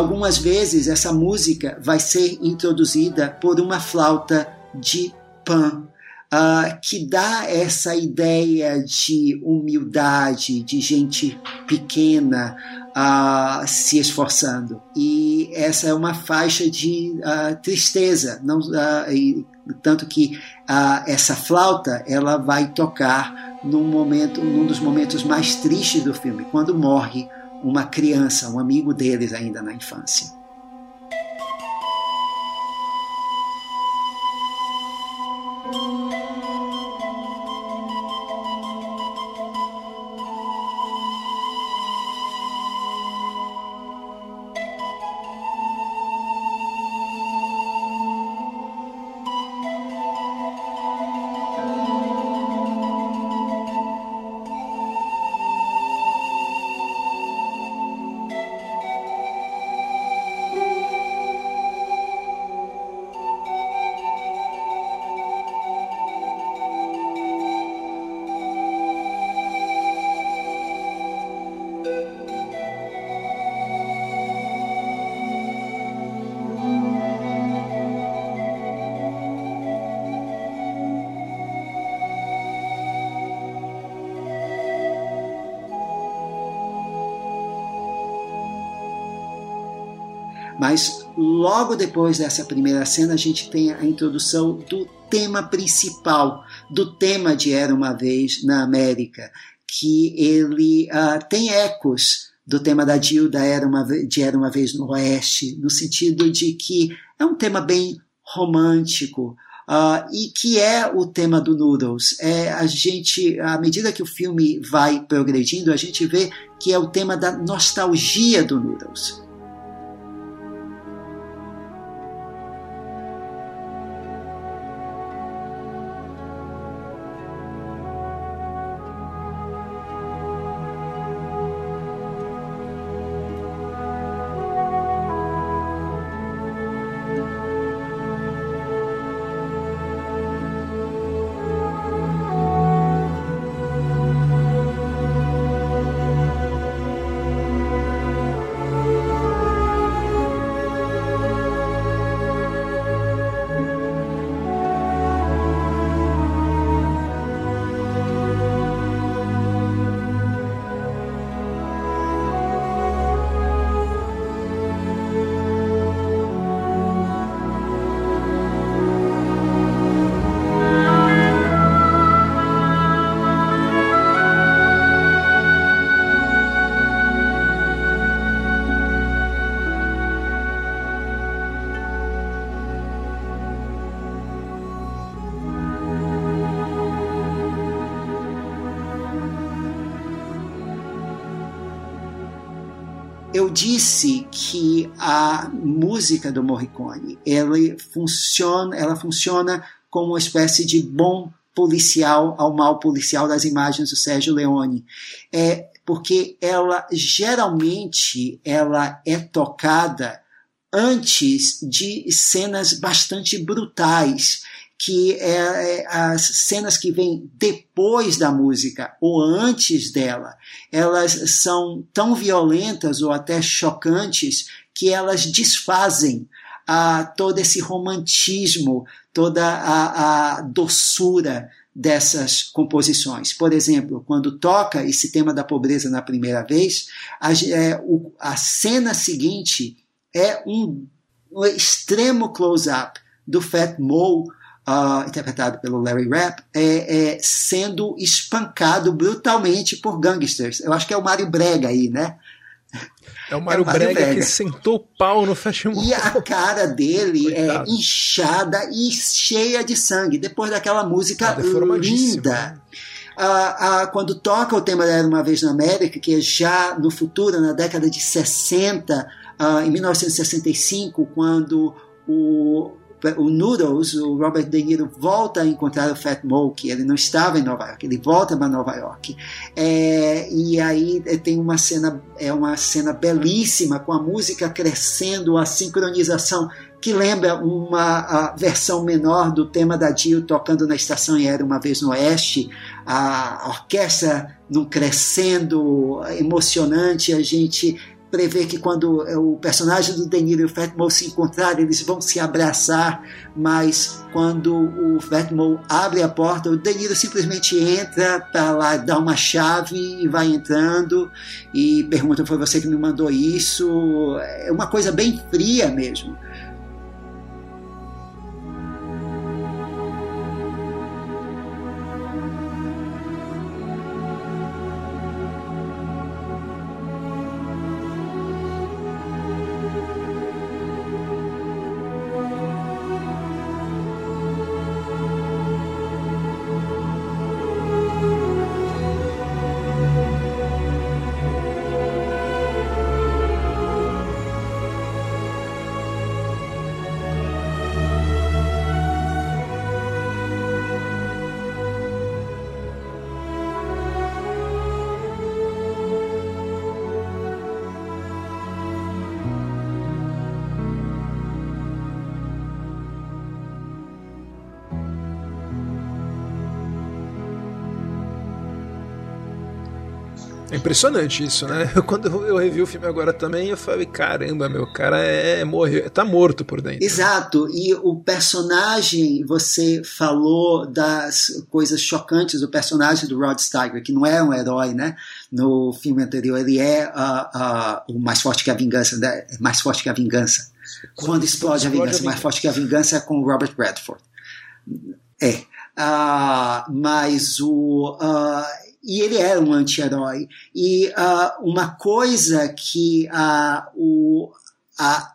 Algumas vezes essa música vai ser introduzida por uma flauta de pan, uh, que dá essa ideia de humildade, de gente pequena uh, se esforçando. E essa é uma faixa de uh, tristeza, não, e, tanto que essa flauta ela vai tocar num momento, num dos momentos mais tristes do filme, quando morre uma criança, um amigo deles ainda na infância. Depois dessa primeira cena, a gente tem a introdução do tema principal, do tema de Era uma Vez na América, que ele uh, tem ecos do tema da Dilda Era uma, de Era uma Vez no Oeste, no sentido de que é um tema bem romântico, Uh, e que é o tema do Noodles. É, a gente, à medida que o filme vai progredindo, a gente vê que é o tema da nostalgia do Noodles. Eu disse que a música do Morricone ela funciona, ela funciona como uma espécie de bom policial ao mal policial das imagens do Sérgio Leone. É porque ela geralmente ela é tocada antes de cenas bastante brutais que é, é, as cenas que vêm depois da música ou antes dela, elas são tão violentas ou até chocantes que elas desfazem a, todo esse romantismo, toda a, a doçura dessas composições. Por exemplo, quando toca esse tema da pobreza na primeira vez, a, é, o, a cena seguinte é um, um extremo close-up do Fat Mo, uh, interpretado pelo Larry Rapp, é, é, sendo espancado brutalmente por gangsters. Eu acho que é o Mário Brega aí, né? É o Mário, é Brega, Brega, que sentou o pau no Fashion E a cara dele é inchada e cheia de sangue. Depois daquela música é linda. Ah, ah, quando toca o tema Era Uma Vez na América, que é já no futuro, na década de 60, ah, em 1965, quando o o Noodles, o Robert De Niro volta a encontrar o Fat Mo, ele não estava em Nova York, ele volta para Nova York. É, e aí é, tem uma cena, é uma cena belíssima, com a música crescendo, a sincronização que lembra uma versão menor do tema da Dio tocando na estação e era uma vez no Oeste, a orquestra num crescendo emocionante, a gente prevê que quando é, o personagem do De Niro e o Fatmo se encontrarem, eles vão se abraçar, mas quando o Fatmo abre a porta, o De Niro simplesmente entra para lá, dá uma chave e vai entrando e pergunta: Foi você que me mandou isso? É uma coisa bem fria mesmo. Impressionante isso, né? Quando eu revi o filme agora também, eu falei, caramba, meu cara é, é morreu, tá morto por dentro. Exato, e o personagem, você falou das coisas chocantes, o personagem do Rod Steiger, que não é um herói, né? No filme anterior, ele é uh, uh, o mais forte que a vingança, né? mais forte que a vingança. Quando, Quando explode, explode, a vingança, a mais forte que a vingança é com o Robert Redford. É. Uh, mas o e ele era um anti-herói. E uh, uma coisa que uh, o, a,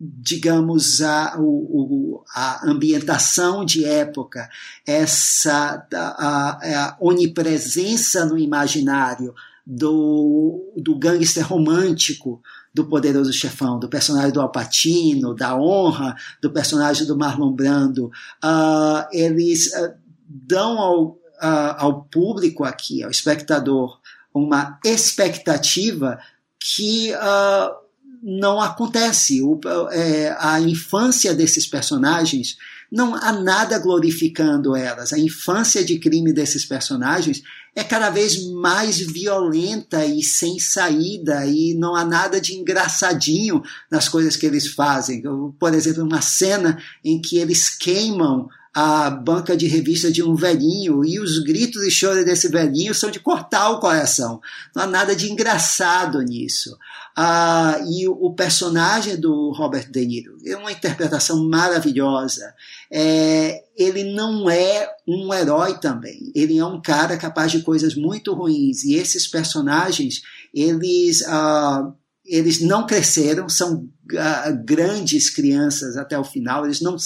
digamos, a, o, a ambientação de época, essa a, a onipresença no imaginário do, do gangster romântico, do poderoso chefão, do personagem do Alpatino, da honra, do personagem do Marlon Brando, uh, eles uh, dão ao, ao público aqui, ao espectador, uma expectativa que uh, não acontece. O, é, a infância desses personagens, não há nada glorificando elas. A infância de crime desses personagens é cada vez mais violenta e sem saída, e não há nada de engraçadinho nas coisas que eles fazem. Por exemplo, uma cena em que eles queimam a banca de revista de um velhinho e os gritos e choros desse velhinho são de cortar o coração. Não há nada de engraçado nisso. Ah, e o personagem do Robert De Niro é uma interpretação maravilhosa. É, ele não é um herói também. Ele é um cara capaz de coisas muito ruins. E esses personagens, eles. Ah, eles não cresceram, são uh, grandes crianças até o final, eles não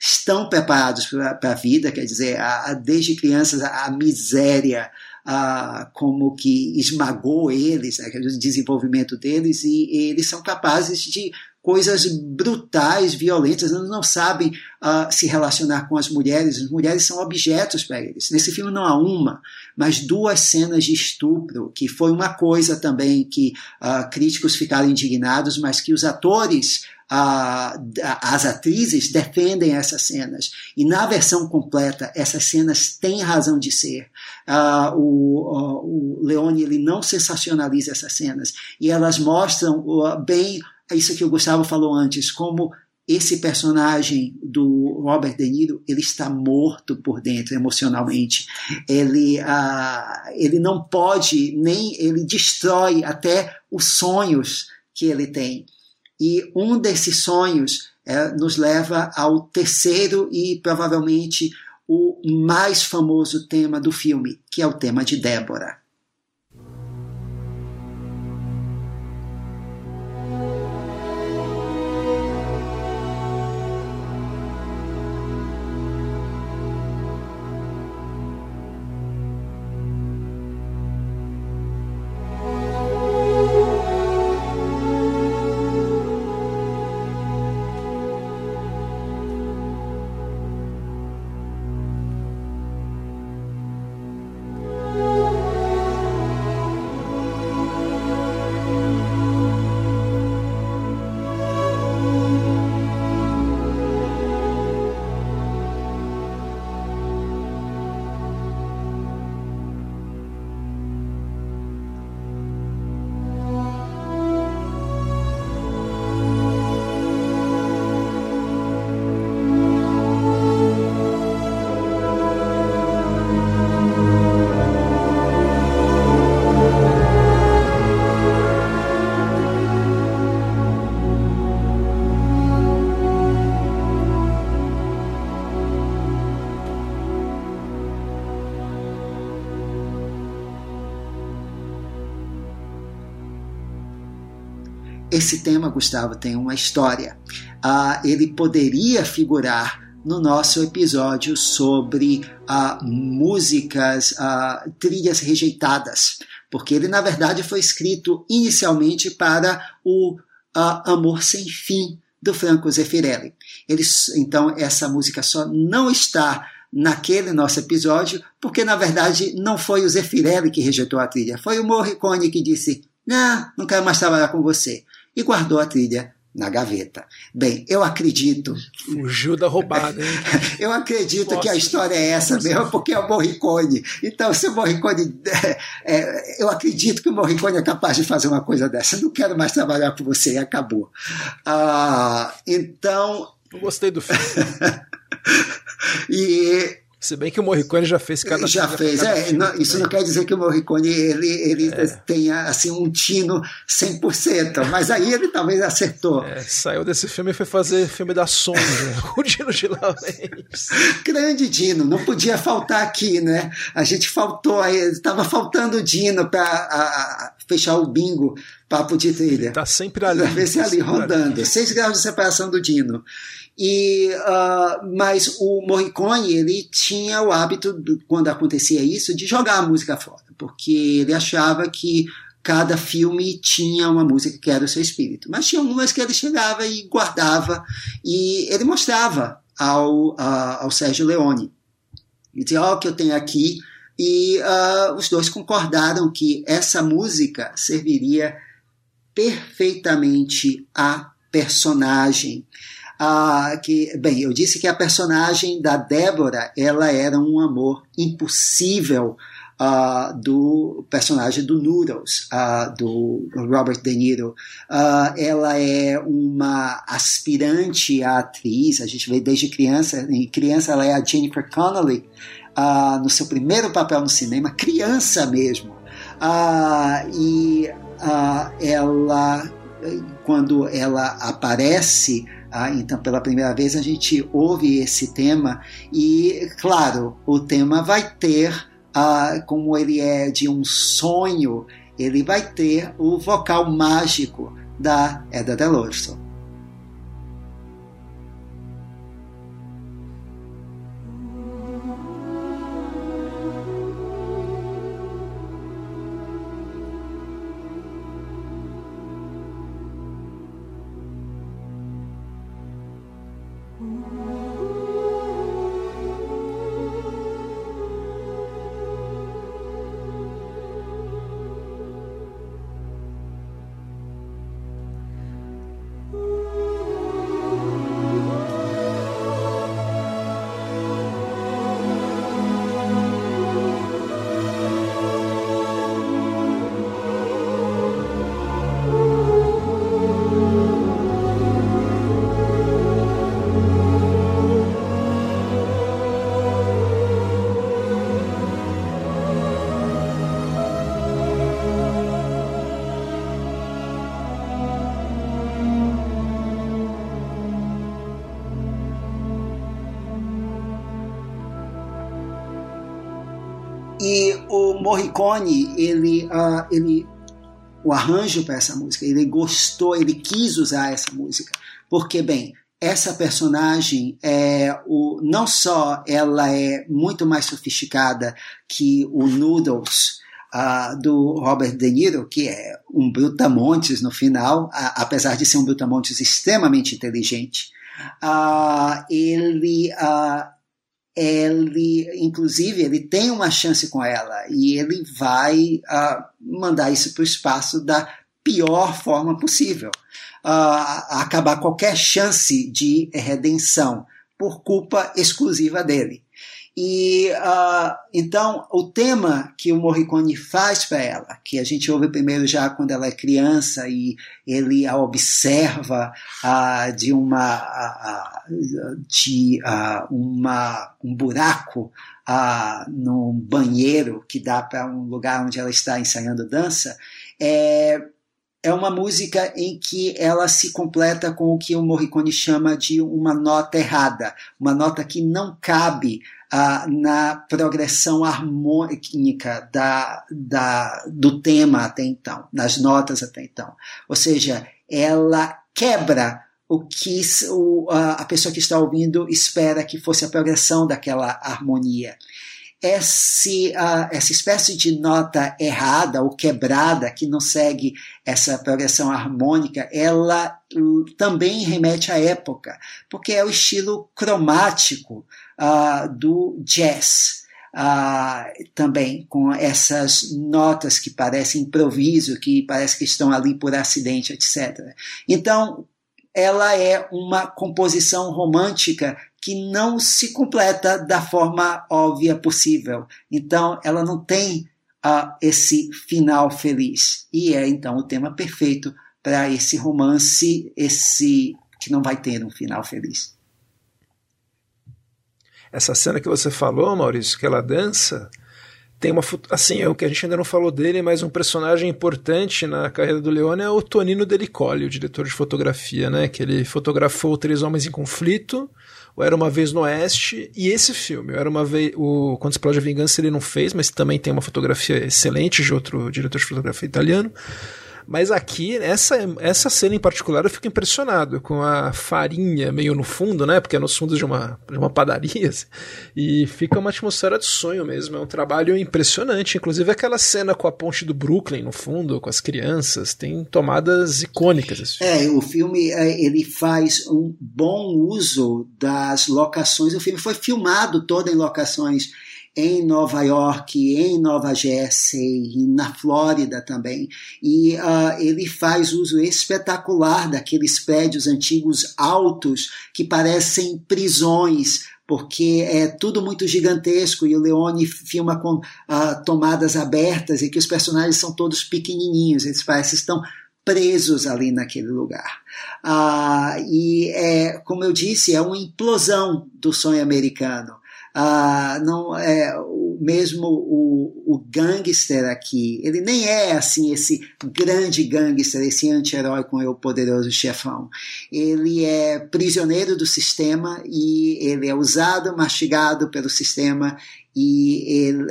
estão preparados para a vida, quer dizer, a, a, desde crianças a, a miséria a, como que esmagou eles, né, o desenvolvimento deles, e, e eles são capazes de coisas brutais, violentas, eles não sabem uh, se relacionar com as mulheres, as mulheres são objetos para eles. Nesse filme não há uma, mas duas cenas de estupro, que foi uma coisa também que uh, críticos ficaram indignados, mas que os atores as atrizes defendem essas cenas. E na versão completa, essas cenas têm razão de ser. Uh, o, uh, o Leone ele não sensacionaliza essas cenas. E elas mostram uh, bem isso que o Gustavo falou antes, como esse personagem do Robert De Niro ele está morto por dentro emocionalmente. Ele, uh, ele não pode nem ele destrói até os sonhos que ele tem. E um desses sonhos é, nos leva ao terceiro e provavelmente o mais famoso tema do filme, que é o tema de Débora. Esse tema, Gustavo, tem uma história. Ah, ele poderia figurar no nosso episódio sobre ah, músicas, ah, trilhas rejeitadas, porque ele, na verdade, foi escrito inicialmente para o Amor Sem Fim, do Franco Zeffirelli. Ele, então, essa música só não está naquele nosso episódio, porque, na verdade, não foi o Zeffirelli que rejeitou a trilha, foi o Morricone que disse, não, não quero mais trabalhar com você e guardou a trilha na gaveta. Bem, eu acredito. Fugiu da roubada, hein? eu acredito Nossa. que a história é essa mesmo, porque é o Morricone. Então, se o Morricone. É, é, eu acredito que o Morricone é capaz de fazer uma coisa dessa. Não quero mais trabalhar com você, acabou. Ah, então. Eu gostei do filme. e se bem que o Morricone já fez cada Já fez, cada é, não, isso não quer dizer que o Morricone ele, ele é. tenha assim, um tino 100%, mas aí ele talvez acertou. É, saiu desse filme e foi fazer filme da Sombra, o Dino de Laurentiis. Grande Dino, não podia faltar aqui, né? A gente faltou, estava faltando o Dino para fechar o bingo papo de trilha. Está sempre ali. Ver se ali rodando. Ali. Seis graus de separação do Dino. E, uh, mas o Morricone ele tinha o hábito, quando acontecia isso, de jogar a música fora, porque ele achava que cada filme tinha uma música que era o seu espírito. Mas tinha umas que ele chegava e guardava, e ele mostrava ao, ao Sérgio Leone. Ele dizia, ó, oh, que eu tenho aqui, e uh, os dois concordaram que essa música serviria perfeitamente a personagem. Ah, que, bem, eu disse que a personagem da Débora ela era um amor impossível uh, do personagem do Noodles, uh, do Robert De Niro. Uh, ela é uma aspirante à atriz, a gente vê desde criança, em criança ela é a Jennifer Connelly, no seu primeiro papel no cinema, criança mesmo. e ela, quando ela aparece ah, então, pela primeira vez, a gente ouve esse tema e, claro, o tema vai ter, ah, como ele é de um sonho, ele vai ter o vocal mágico da Eda Delorso. Morricone, ele, uh, ele o arranjo para essa música, ele gostou, ele quis usar essa música, porque bem, essa personagem é o não só ela é muito mais sofisticada que o Noodles uh, do Robert De Niro, que é um brutamontes no final, uh, apesar de ser um brutamontes extremamente inteligente, uh, ele ele, inclusive, ele tem uma chance com ela e ele vai mandar isso para o espaço da pior forma possível uh, acabar qualquer chance de redenção por culpa exclusiva dele. E uh, então o tema que o Morricone faz para ela, que a gente ouve primeiro já quando ela é criança e ele a observa uh, de uma uh, de uma um buraco no banheiro que dá para um lugar onde ela está ensaiando dança, é, é uma música em que ela se completa com o que o Morricone chama de uma nota errada, uma nota que não cabe ah, na progressão harmônica da, da, do tema até então, nas notas até então. Ou seja, ela quebra o que o, a pessoa que está ouvindo espera que fosse a progressão daquela harmonia esse, uh, essa espécie de nota errada ou quebrada que não segue essa progressão harmônica, ela uh, também remete à época, porque é o estilo cromático uh, do jazz. Uh, também com essas notas que parecem improviso, que parece que estão ali por acidente, etc. Então, ela é uma composição romântica que não se completa da forma óbvia possível. Então, ela não tem uh, esse final feliz. E é então o tema perfeito para esse romance, esse que não vai ter um final feliz. Essa cena que você falou, Maurício, que ela dança, tem uma assim é o que a gente ainda não falou dele mas um personagem importante na carreira do Leone é o Tonino Delicoli o diretor de fotografia né que ele fotografou Três Homens em Conflito o Era Uma Vez no Oeste e esse filme, o Era Uma Vez, o Quando Explode a Vingança ele não fez, mas também tem uma fotografia excelente de outro diretor de fotografia italiano. Mas aqui, essa, essa cena em particular, eu fico impressionado com a farinha meio no fundo, né? Porque é nos fundos de uma, de uma padaria. Assim, e fica uma atmosfera de sonho mesmo. É um trabalho impressionante. Inclusive aquela cena com a ponte do Brooklyn no fundo, com as crianças, tem tomadas icônicas. É, o filme é, ele faz um bom uso das locações. O filme foi filmado todo em locações em Nova York, em Nova Jersey, na Flórida também. E uh, ele faz uso espetacular daqueles prédios antigos altos que parecem prisões, porque é tudo muito gigantesco e o Leone filma com uh, tomadas abertas e que os personagens são todos pequenininhos, eles parecem estão presos ali naquele lugar. Ah, e é, como eu disse, é uma implosão do sonho americano. Ah, não é o mesmo o, o gangster aqui. Ele nem é assim esse grande gangster, esse anti-herói com o poderoso chefão. Ele é prisioneiro do sistema e ele é usado, mastigado pelo sistema e ele,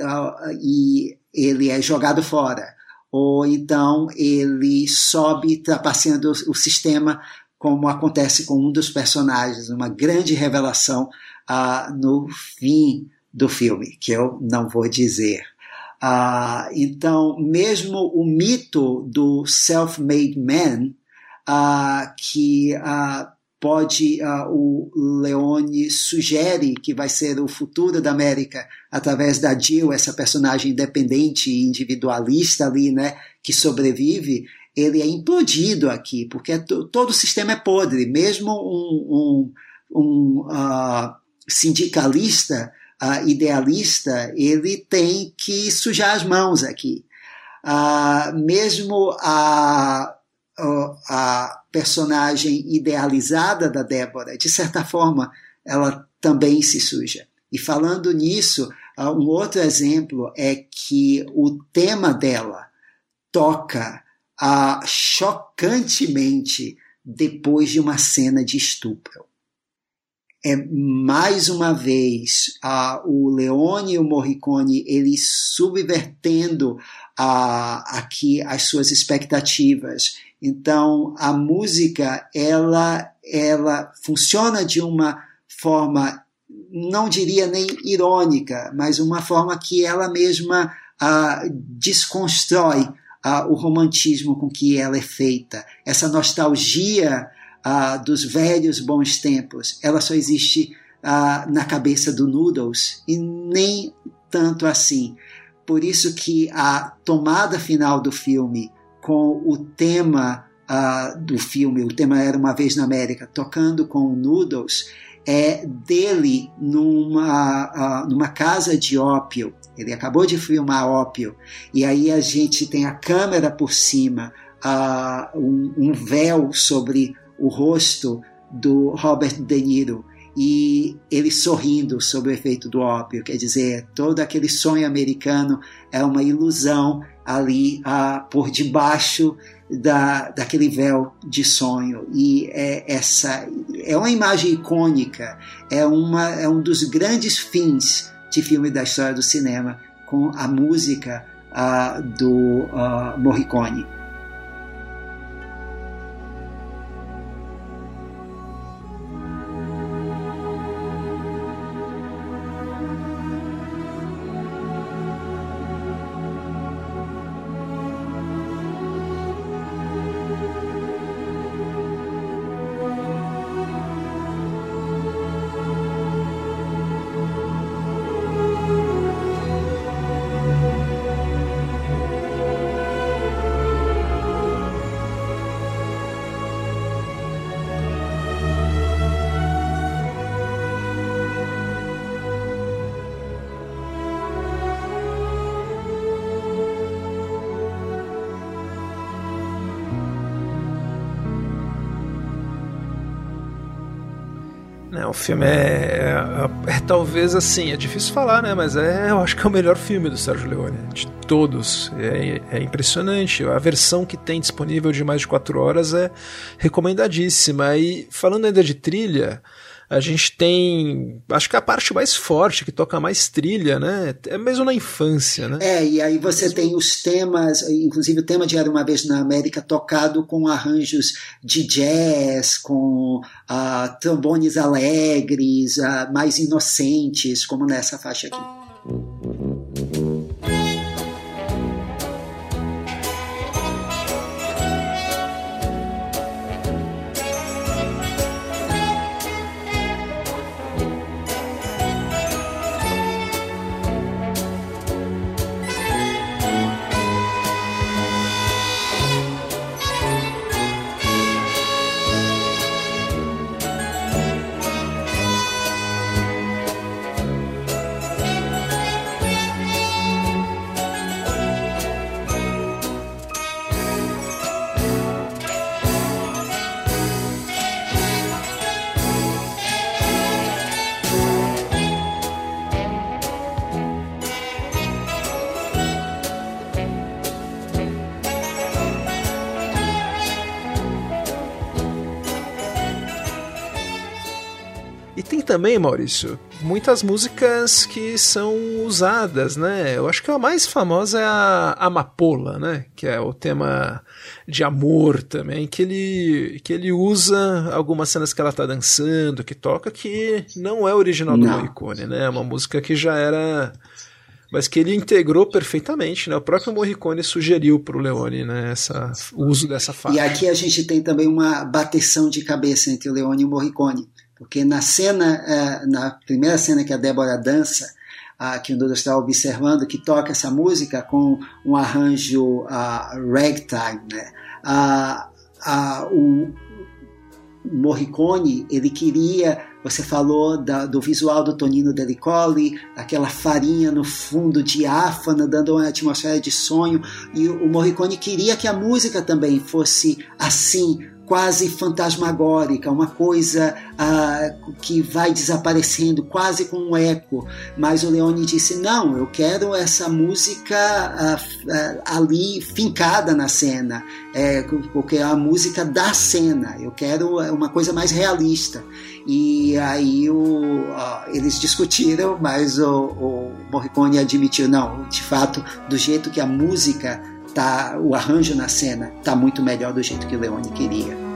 e ele é jogado fora. Ou então ele sobe trapaceando o sistema, como acontece com um dos personagens, uma grande revelação ah, no fim do filme, que eu não vou dizer. Ah, então, mesmo o mito do self-made man, ah, que ah, pode, ah, o Leone sugere que vai ser o futuro da América através da Jill, essa personagem independente e individualista ali, né, que sobrevive, ele é implodido aqui, porque todo o sistema é podre, mesmo um, um, um uh, sindicalista, uh, idealista, ele tem que sujar as mãos aqui. Uh, mesmo a, a personagem idealizada da Débora, de certa forma, ela também se suja. E falando nisso, uh, um outro exemplo é que o tema dela toca uh, chocantemente depois de uma cena de estupro é mais uma vez uh, o Leone e o Morricone eles subvertendo uh, aqui as suas expectativas. Então a música ela ela funciona de uma forma não diria nem irônica, mas uma forma que ela mesma uh, desconstrói o romantismo com que ela é feita. Essa nostalgia uh, dos velhos bons tempos, ela só existe na cabeça do Noodles e nem tanto assim. Por isso que a tomada final do filme com o tema do filme, o tema era Uma Vez na América, tocando com o Noodles, é dele numa, numa casa de ópio. Ele acabou de filmar ópio. E aí a gente tem a câmera por cima, um, um véu sobre o rosto do Robert De Niro e ele sorrindo sob o efeito do ópio. Quer dizer, todo aquele sonho americano é uma ilusão ali uh, por debaixo da, daquele véu de sonho. E é, essa é uma imagem icônica, é, uma, é um dos grandes fins de filme da história do cinema, com a música uh, do uh, Morricone. Filme é, é, é, talvez assim, é difícil falar, né? Mas é, eu acho que é o melhor filme do Sérgio Leone, de todos. É, é impressionante. A versão que tem disponível de mais de 4 horas é recomendadíssima. E falando ainda de trilha, a gente tem, acho que a parte mais forte, que toca mais trilha, né? É mesmo na infância, né? É, e aí você mesmo... tem os temas, inclusive o tema de Era Uma Vez na América, tocado com arranjos de jazz, com uh, trombones alegres, uh, mais inocentes, como nessa faixa aqui. Também, Maurício, muitas músicas que são usadas, né? Eu acho que a mais famosa é a Amapola, né? Que é o tema de amor também, que ele, que ele usa algumas cenas que ela tá dançando, que toca, que não é original do Morricone, né? É uma música que já era mas que ele integrou perfeitamente, né? O próprio Morricone sugeriu para o Leone, né, essa, o uso dessa faixa. E aqui a gente tem também uma bateção de cabeça entre o Leone e o Morricone. Porque na cena, é, na primeira cena que a Débora dança, que o Dudu está observando, que toca essa música com um arranjo ragtime, né? o Morricone, ele queria, você falou da, do visual do Tonino Delicoli, aquela farinha no fundo diáfana, dando uma atmosfera de sonho, e o Morricone queria que a música também fosse assim, quase fantasmagórica, uma coisa uh, que vai desaparecendo, quase com um eco. Mas o Leone disse: não, eu quero essa música uh, uh, ali fincada na cena, é, porque é a música da cena, eu quero uma coisa mais realista. E aí o, eles discutiram, mas o, o Morricone admitiu: não, de fato, do jeito que a música tá, o arranjo na cena tá muito melhor do jeito que o Leone queria.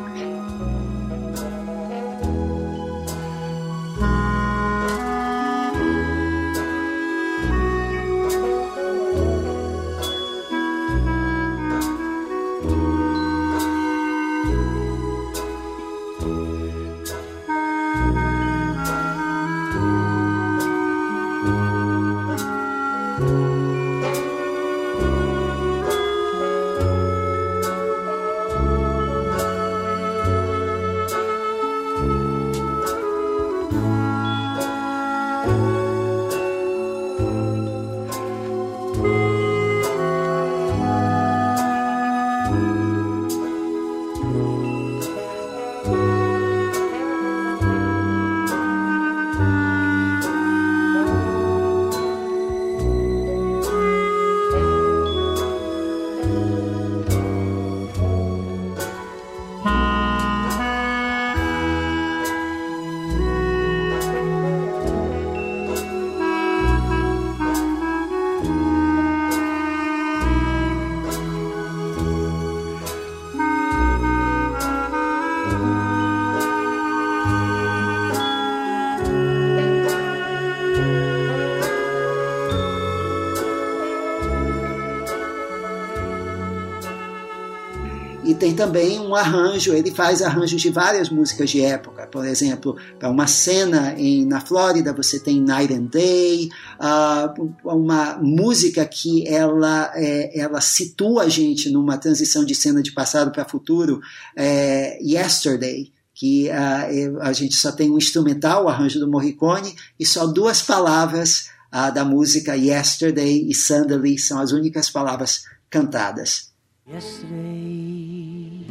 Tem também um arranjo, ele faz arranjos de várias músicas de época. Por exemplo, para uma cena em, na Flórida, você tem Night and Day, uh, uma música que ela, é, ela situa a gente numa transição de cena de passado para futuro, é, Yesterday que uh, a gente só tem um instrumental, o arranjo do Morricone, e só duas palavras uh, da música Yesterday e Suddenly são as únicas palavras cantadas. Yesterday.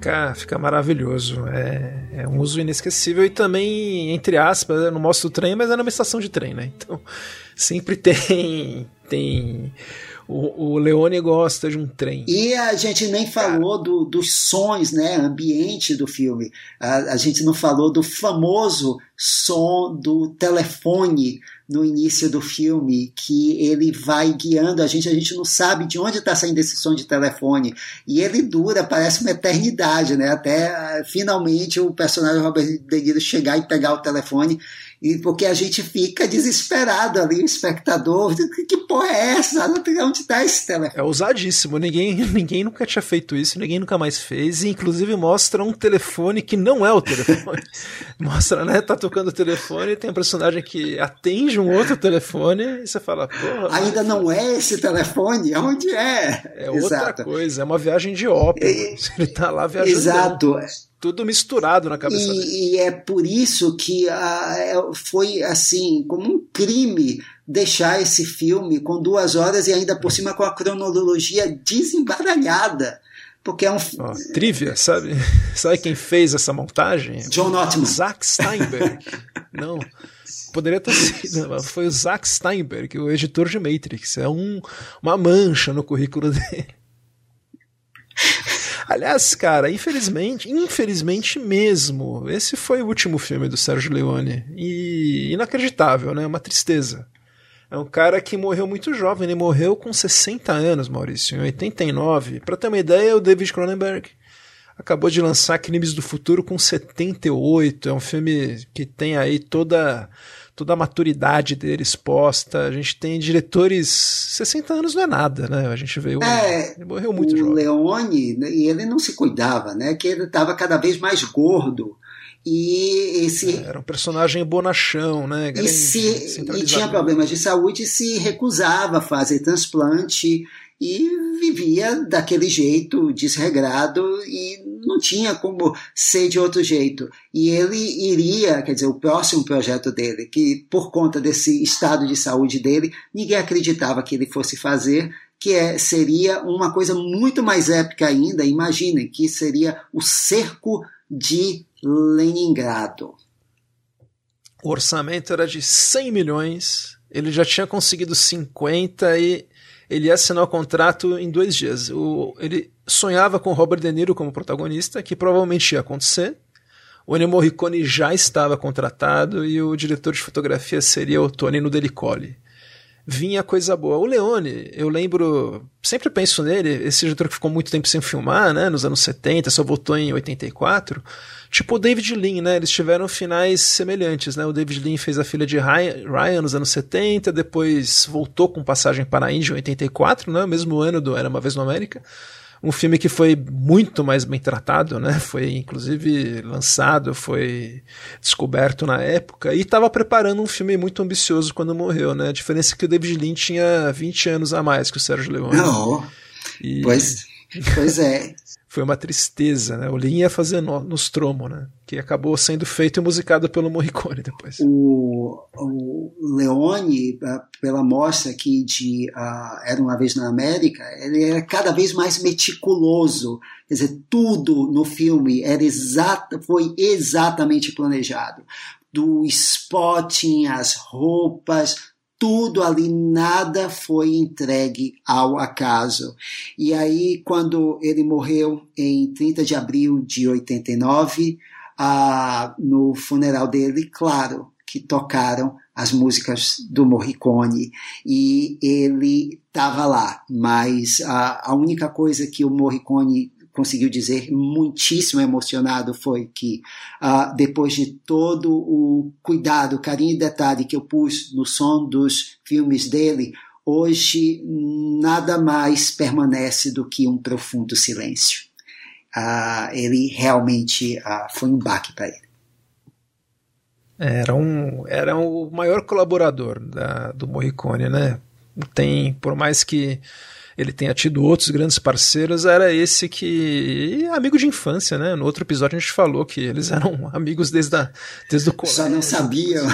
Fica, fica maravilhoso. É, é um uso inesquecível e também, entre aspas, eu não mostro o trem, mas é numa estação de trem, né? Então sempre tem. tem o, o Leone gosta de um trem. E a gente nem falou do, dos sons, né? Ambiente do filme. A, a gente não falou do famoso som do telefone no início do filme, que ele vai guiando a gente, a gente não sabe de onde está saindo esse som de telefone. E ele dura, parece uma eternidade, né? Até finalmente o personagem Robert De Niro chegar e pegar o telefone e porque a gente fica desesperado ali, o espectador, que porra é essa? Onde está esse telefone? É ousadíssimo, ninguém, ninguém nunca tinha feito isso, ninguém nunca mais fez, e inclusive mostra um telefone que não é o telefone. mostra, né, tá tocando o telefone, tem um personagem que atende um outro telefone, e você fala, porra... Ainda não é esse telefone? Onde é? É outra Exato. coisa, é uma viagem de ópera, e... ele tá lá viajando. Exato tudo misturado na cabeça e, dele. E é por isso que uh, foi assim, como um crime deixar esse filme com duas horas e ainda por cima com a cronologia desembaralhada. Porque é um. Oh, trivia, sabe? Sabe quem fez essa montagem? John Ottman. Zack Steinberg. Não. Poderia ter sido, foi o Zack Steinberg, o editor de Matrix. É um, uma mancha no currículo dele. Aliás, cara, infelizmente, infelizmente mesmo, esse foi o último filme do Sérgio Leone. E inacreditável, né? Uma tristeza. É um cara que morreu muito jovem, ele morreu com 60 anos, Maurício, em 89. Para ter uma ideia, o David Cronenberg acabou de lançar Crimes do Futuro com 78. É um filme que tem aí toda toda a maturidade dele exposta. A gente tem diretores. 60 anos não é nada, né? A gente veio. É, ele morreu muito o jovem. Leone, e ele não se cuidava, né? Que ele estava cada vez mais gordo. E esse. É, era um personagem bonachão, né? Grande, e, se, e tinha problemas de saúde e se recusava a fazer transplante e vivia daquele jeito desregrado e não tinha como ser de outro jeito. E ele iria, quer dizer, o próximo projeto dele, que por conta desse estado de saúde dele, ninguém acreditava que ele fosse fazer, que é, seria uma coisa muito mais épica ainda, imaginem, que seria o cerco de Leningrado. O orçamento era de 100 milhões, ele já tinha conseguido 50 e ele ia assinar o contrato em dois dias. O, ele sonhava com Robert De Niro como protagonista, que provavelmente ia acontecer. O Ennio Morricone já estava contratado e o diretor de fotografia seria o Tony Nudelicoli. Vinha coisa boa. O Leone, eu lembro, sempre penso nele, esse diretor que ficou muito tempo sem filmar, né, nos anos 70, só voltou em 84. Tipo o David Lean, né? Eles tiveram finais semelhantes, né? O David Lean fez a filha de Ryan nos anos 70, depois voltou com passagem para a Índia em 84, né? Mesmo ano do Era Uma Vez no América. Um filme que foi muito mais bem tratado, né? Foi inclusive lançado, foi descoberto na época e estava preparando um filme muito ambicioso quando morreu, né? A diferença é que o David Lean tinha 20 anos a mais que o Sérgio Leone. Não. E... Pois, pois é foi uma tristeza, né? O Lin ia fazer no, Nostromo, né? Que acabou sendo feito e musicado pelo Morricone depois. O, o Leone, pela mostra aqui de uh, Era Uma Vez na América, ele era cada vez mais meticuloso. Quer dizer, tudo no filme era exata, foi exatamente planejado. Do spotting, as roupas, tudo ali, nada foi entregue ao acaso. E aí, quando ele morreu em 30 de abril de 89, ah, no funeral dele, claro que tocaram as músicas do Morricone e ele estava lá, mas a, a única coisa que o Morricone conseguiu dizer muitíssimo emocionado foi que uh, depois de todo o cuidado, carinho e detalhe que eu pus no som dos filmes dele, hoje nada mais permanece do que um profundo silêncio. Uh, ele realmente uh, foi um baque para ele. Era, um, era o maior colaborador da, do Morricone, né? Tem, por mais que ele tenha tido outros grandes parceiros, era esse que. amigo de infância, né? No outro episódio a gente falou que eles eram amigos desde, a, desde o colégio. Só não sabiam.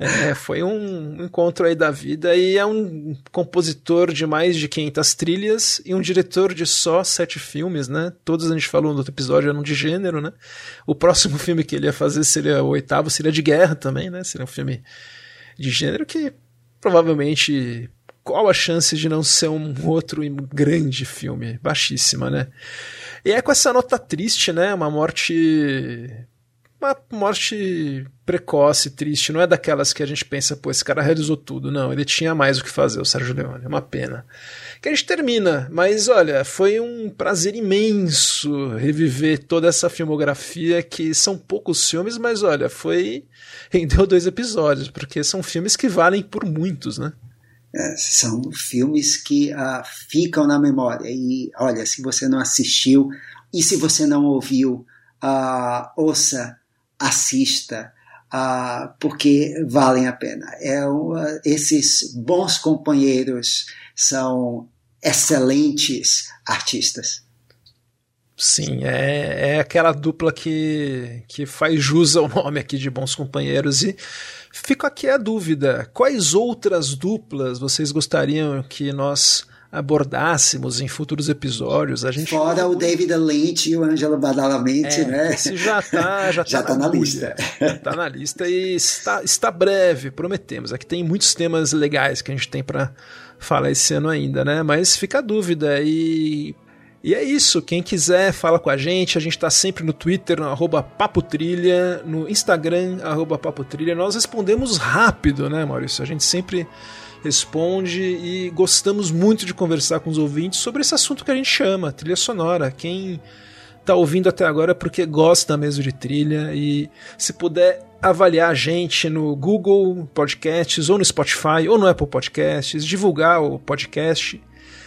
é, foi um encontro aí da vida e é um compositor de mais de 500 trilhas e um diretor de só sete filmes, né? Todos a gente falou no outro episódio eram de gênero, né? O próximo filme que ele ia fazer seria o oitavo, seria de guerra também, né? Seria um filme de gênero que provavelmente qual a chance de não ser um outro grande filme? Baixíssima, né? E é com essa nota triste, né? Uma morte. Uma morte precoce, triste. Não é daquelas que a gente pensa, pô, esse cara realizou tudo. Não, ele tinha mais o que fazer, o Sérgio Leone. É uma pena. Que a gente termina, mas olha, foi um prazer imenso reviver toda essa filmografia, que são poucos filmes, mas olha, foi. rendeu dois episódios, porque são filmes que valem por muitos, né? É, são filmes que uh, ficam na memória. E olha, se você não assistiu e se você não ouviu, uh, ouça, assista, uh, porque valem a pena. É esses bons companheiros são excelentes artistas. Sim, é, é aquela dupla que, que faz jus ao nome aqui de Bons Companheiros. E Fica aqui a dúvida: quais outras duplas vocês gostariam que nós abordássemos em futuros episódios. A gente Fora o David Lynch e o Angelo Badalamenti, é, né? Esse já tá, já, já tá, tá na, na lista. Tá na lista e está, está breve, prometemos. Aqui tem muitos temas legais que a gente tem para falar esse ano ainda, né? Mas fica a dúvida e e é isso, quem quiser fala com a gente, a gente está sempre no Twitter, no arroba Papotrilha, no Instagram, arroba Papotrilha. Nós respondemos rápido, né, Maurício? A gente sempre responde e gostamos muito de conversar com os ouvintes sobre esse assunto que a gente chama, trilha sonora. Quem está ouvindo até agora é porque gosta mesmo de trilha e se puder avaliar a gente no Google Podcasts ou no Spotify ou no Apple Podcasts, divulgar o podcast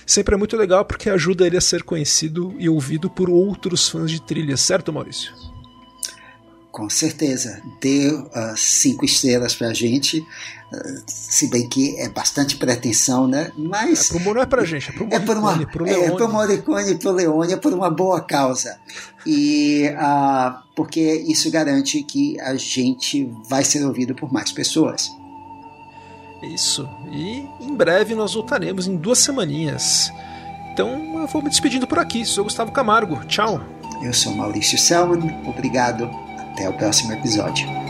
sempre é muito legal porque ajuda ele a ser conhecido e ouvido por outros fãs de trilha, certo, Maurício? Com certeza. Dê uh, cinco estrelas pra gente. Uh, se bem que é bastante pretensão, né? Mas. É, pro, não é pra gente, é pro Morricone, é por uma, pro Leone. É pro Morricone e pro Leone, é por uma boa causa. E uh, porque isso garante que a gente vai ser ouvido por mais pessoas. Isso. E em breve nós voltaremos em duas semaninhas. Então eu vou me despedindo por aqui. Sou Gustavo Camargo. Tchau. Eu sou Maurício Selman. Obrigado. Até o próximo episódio.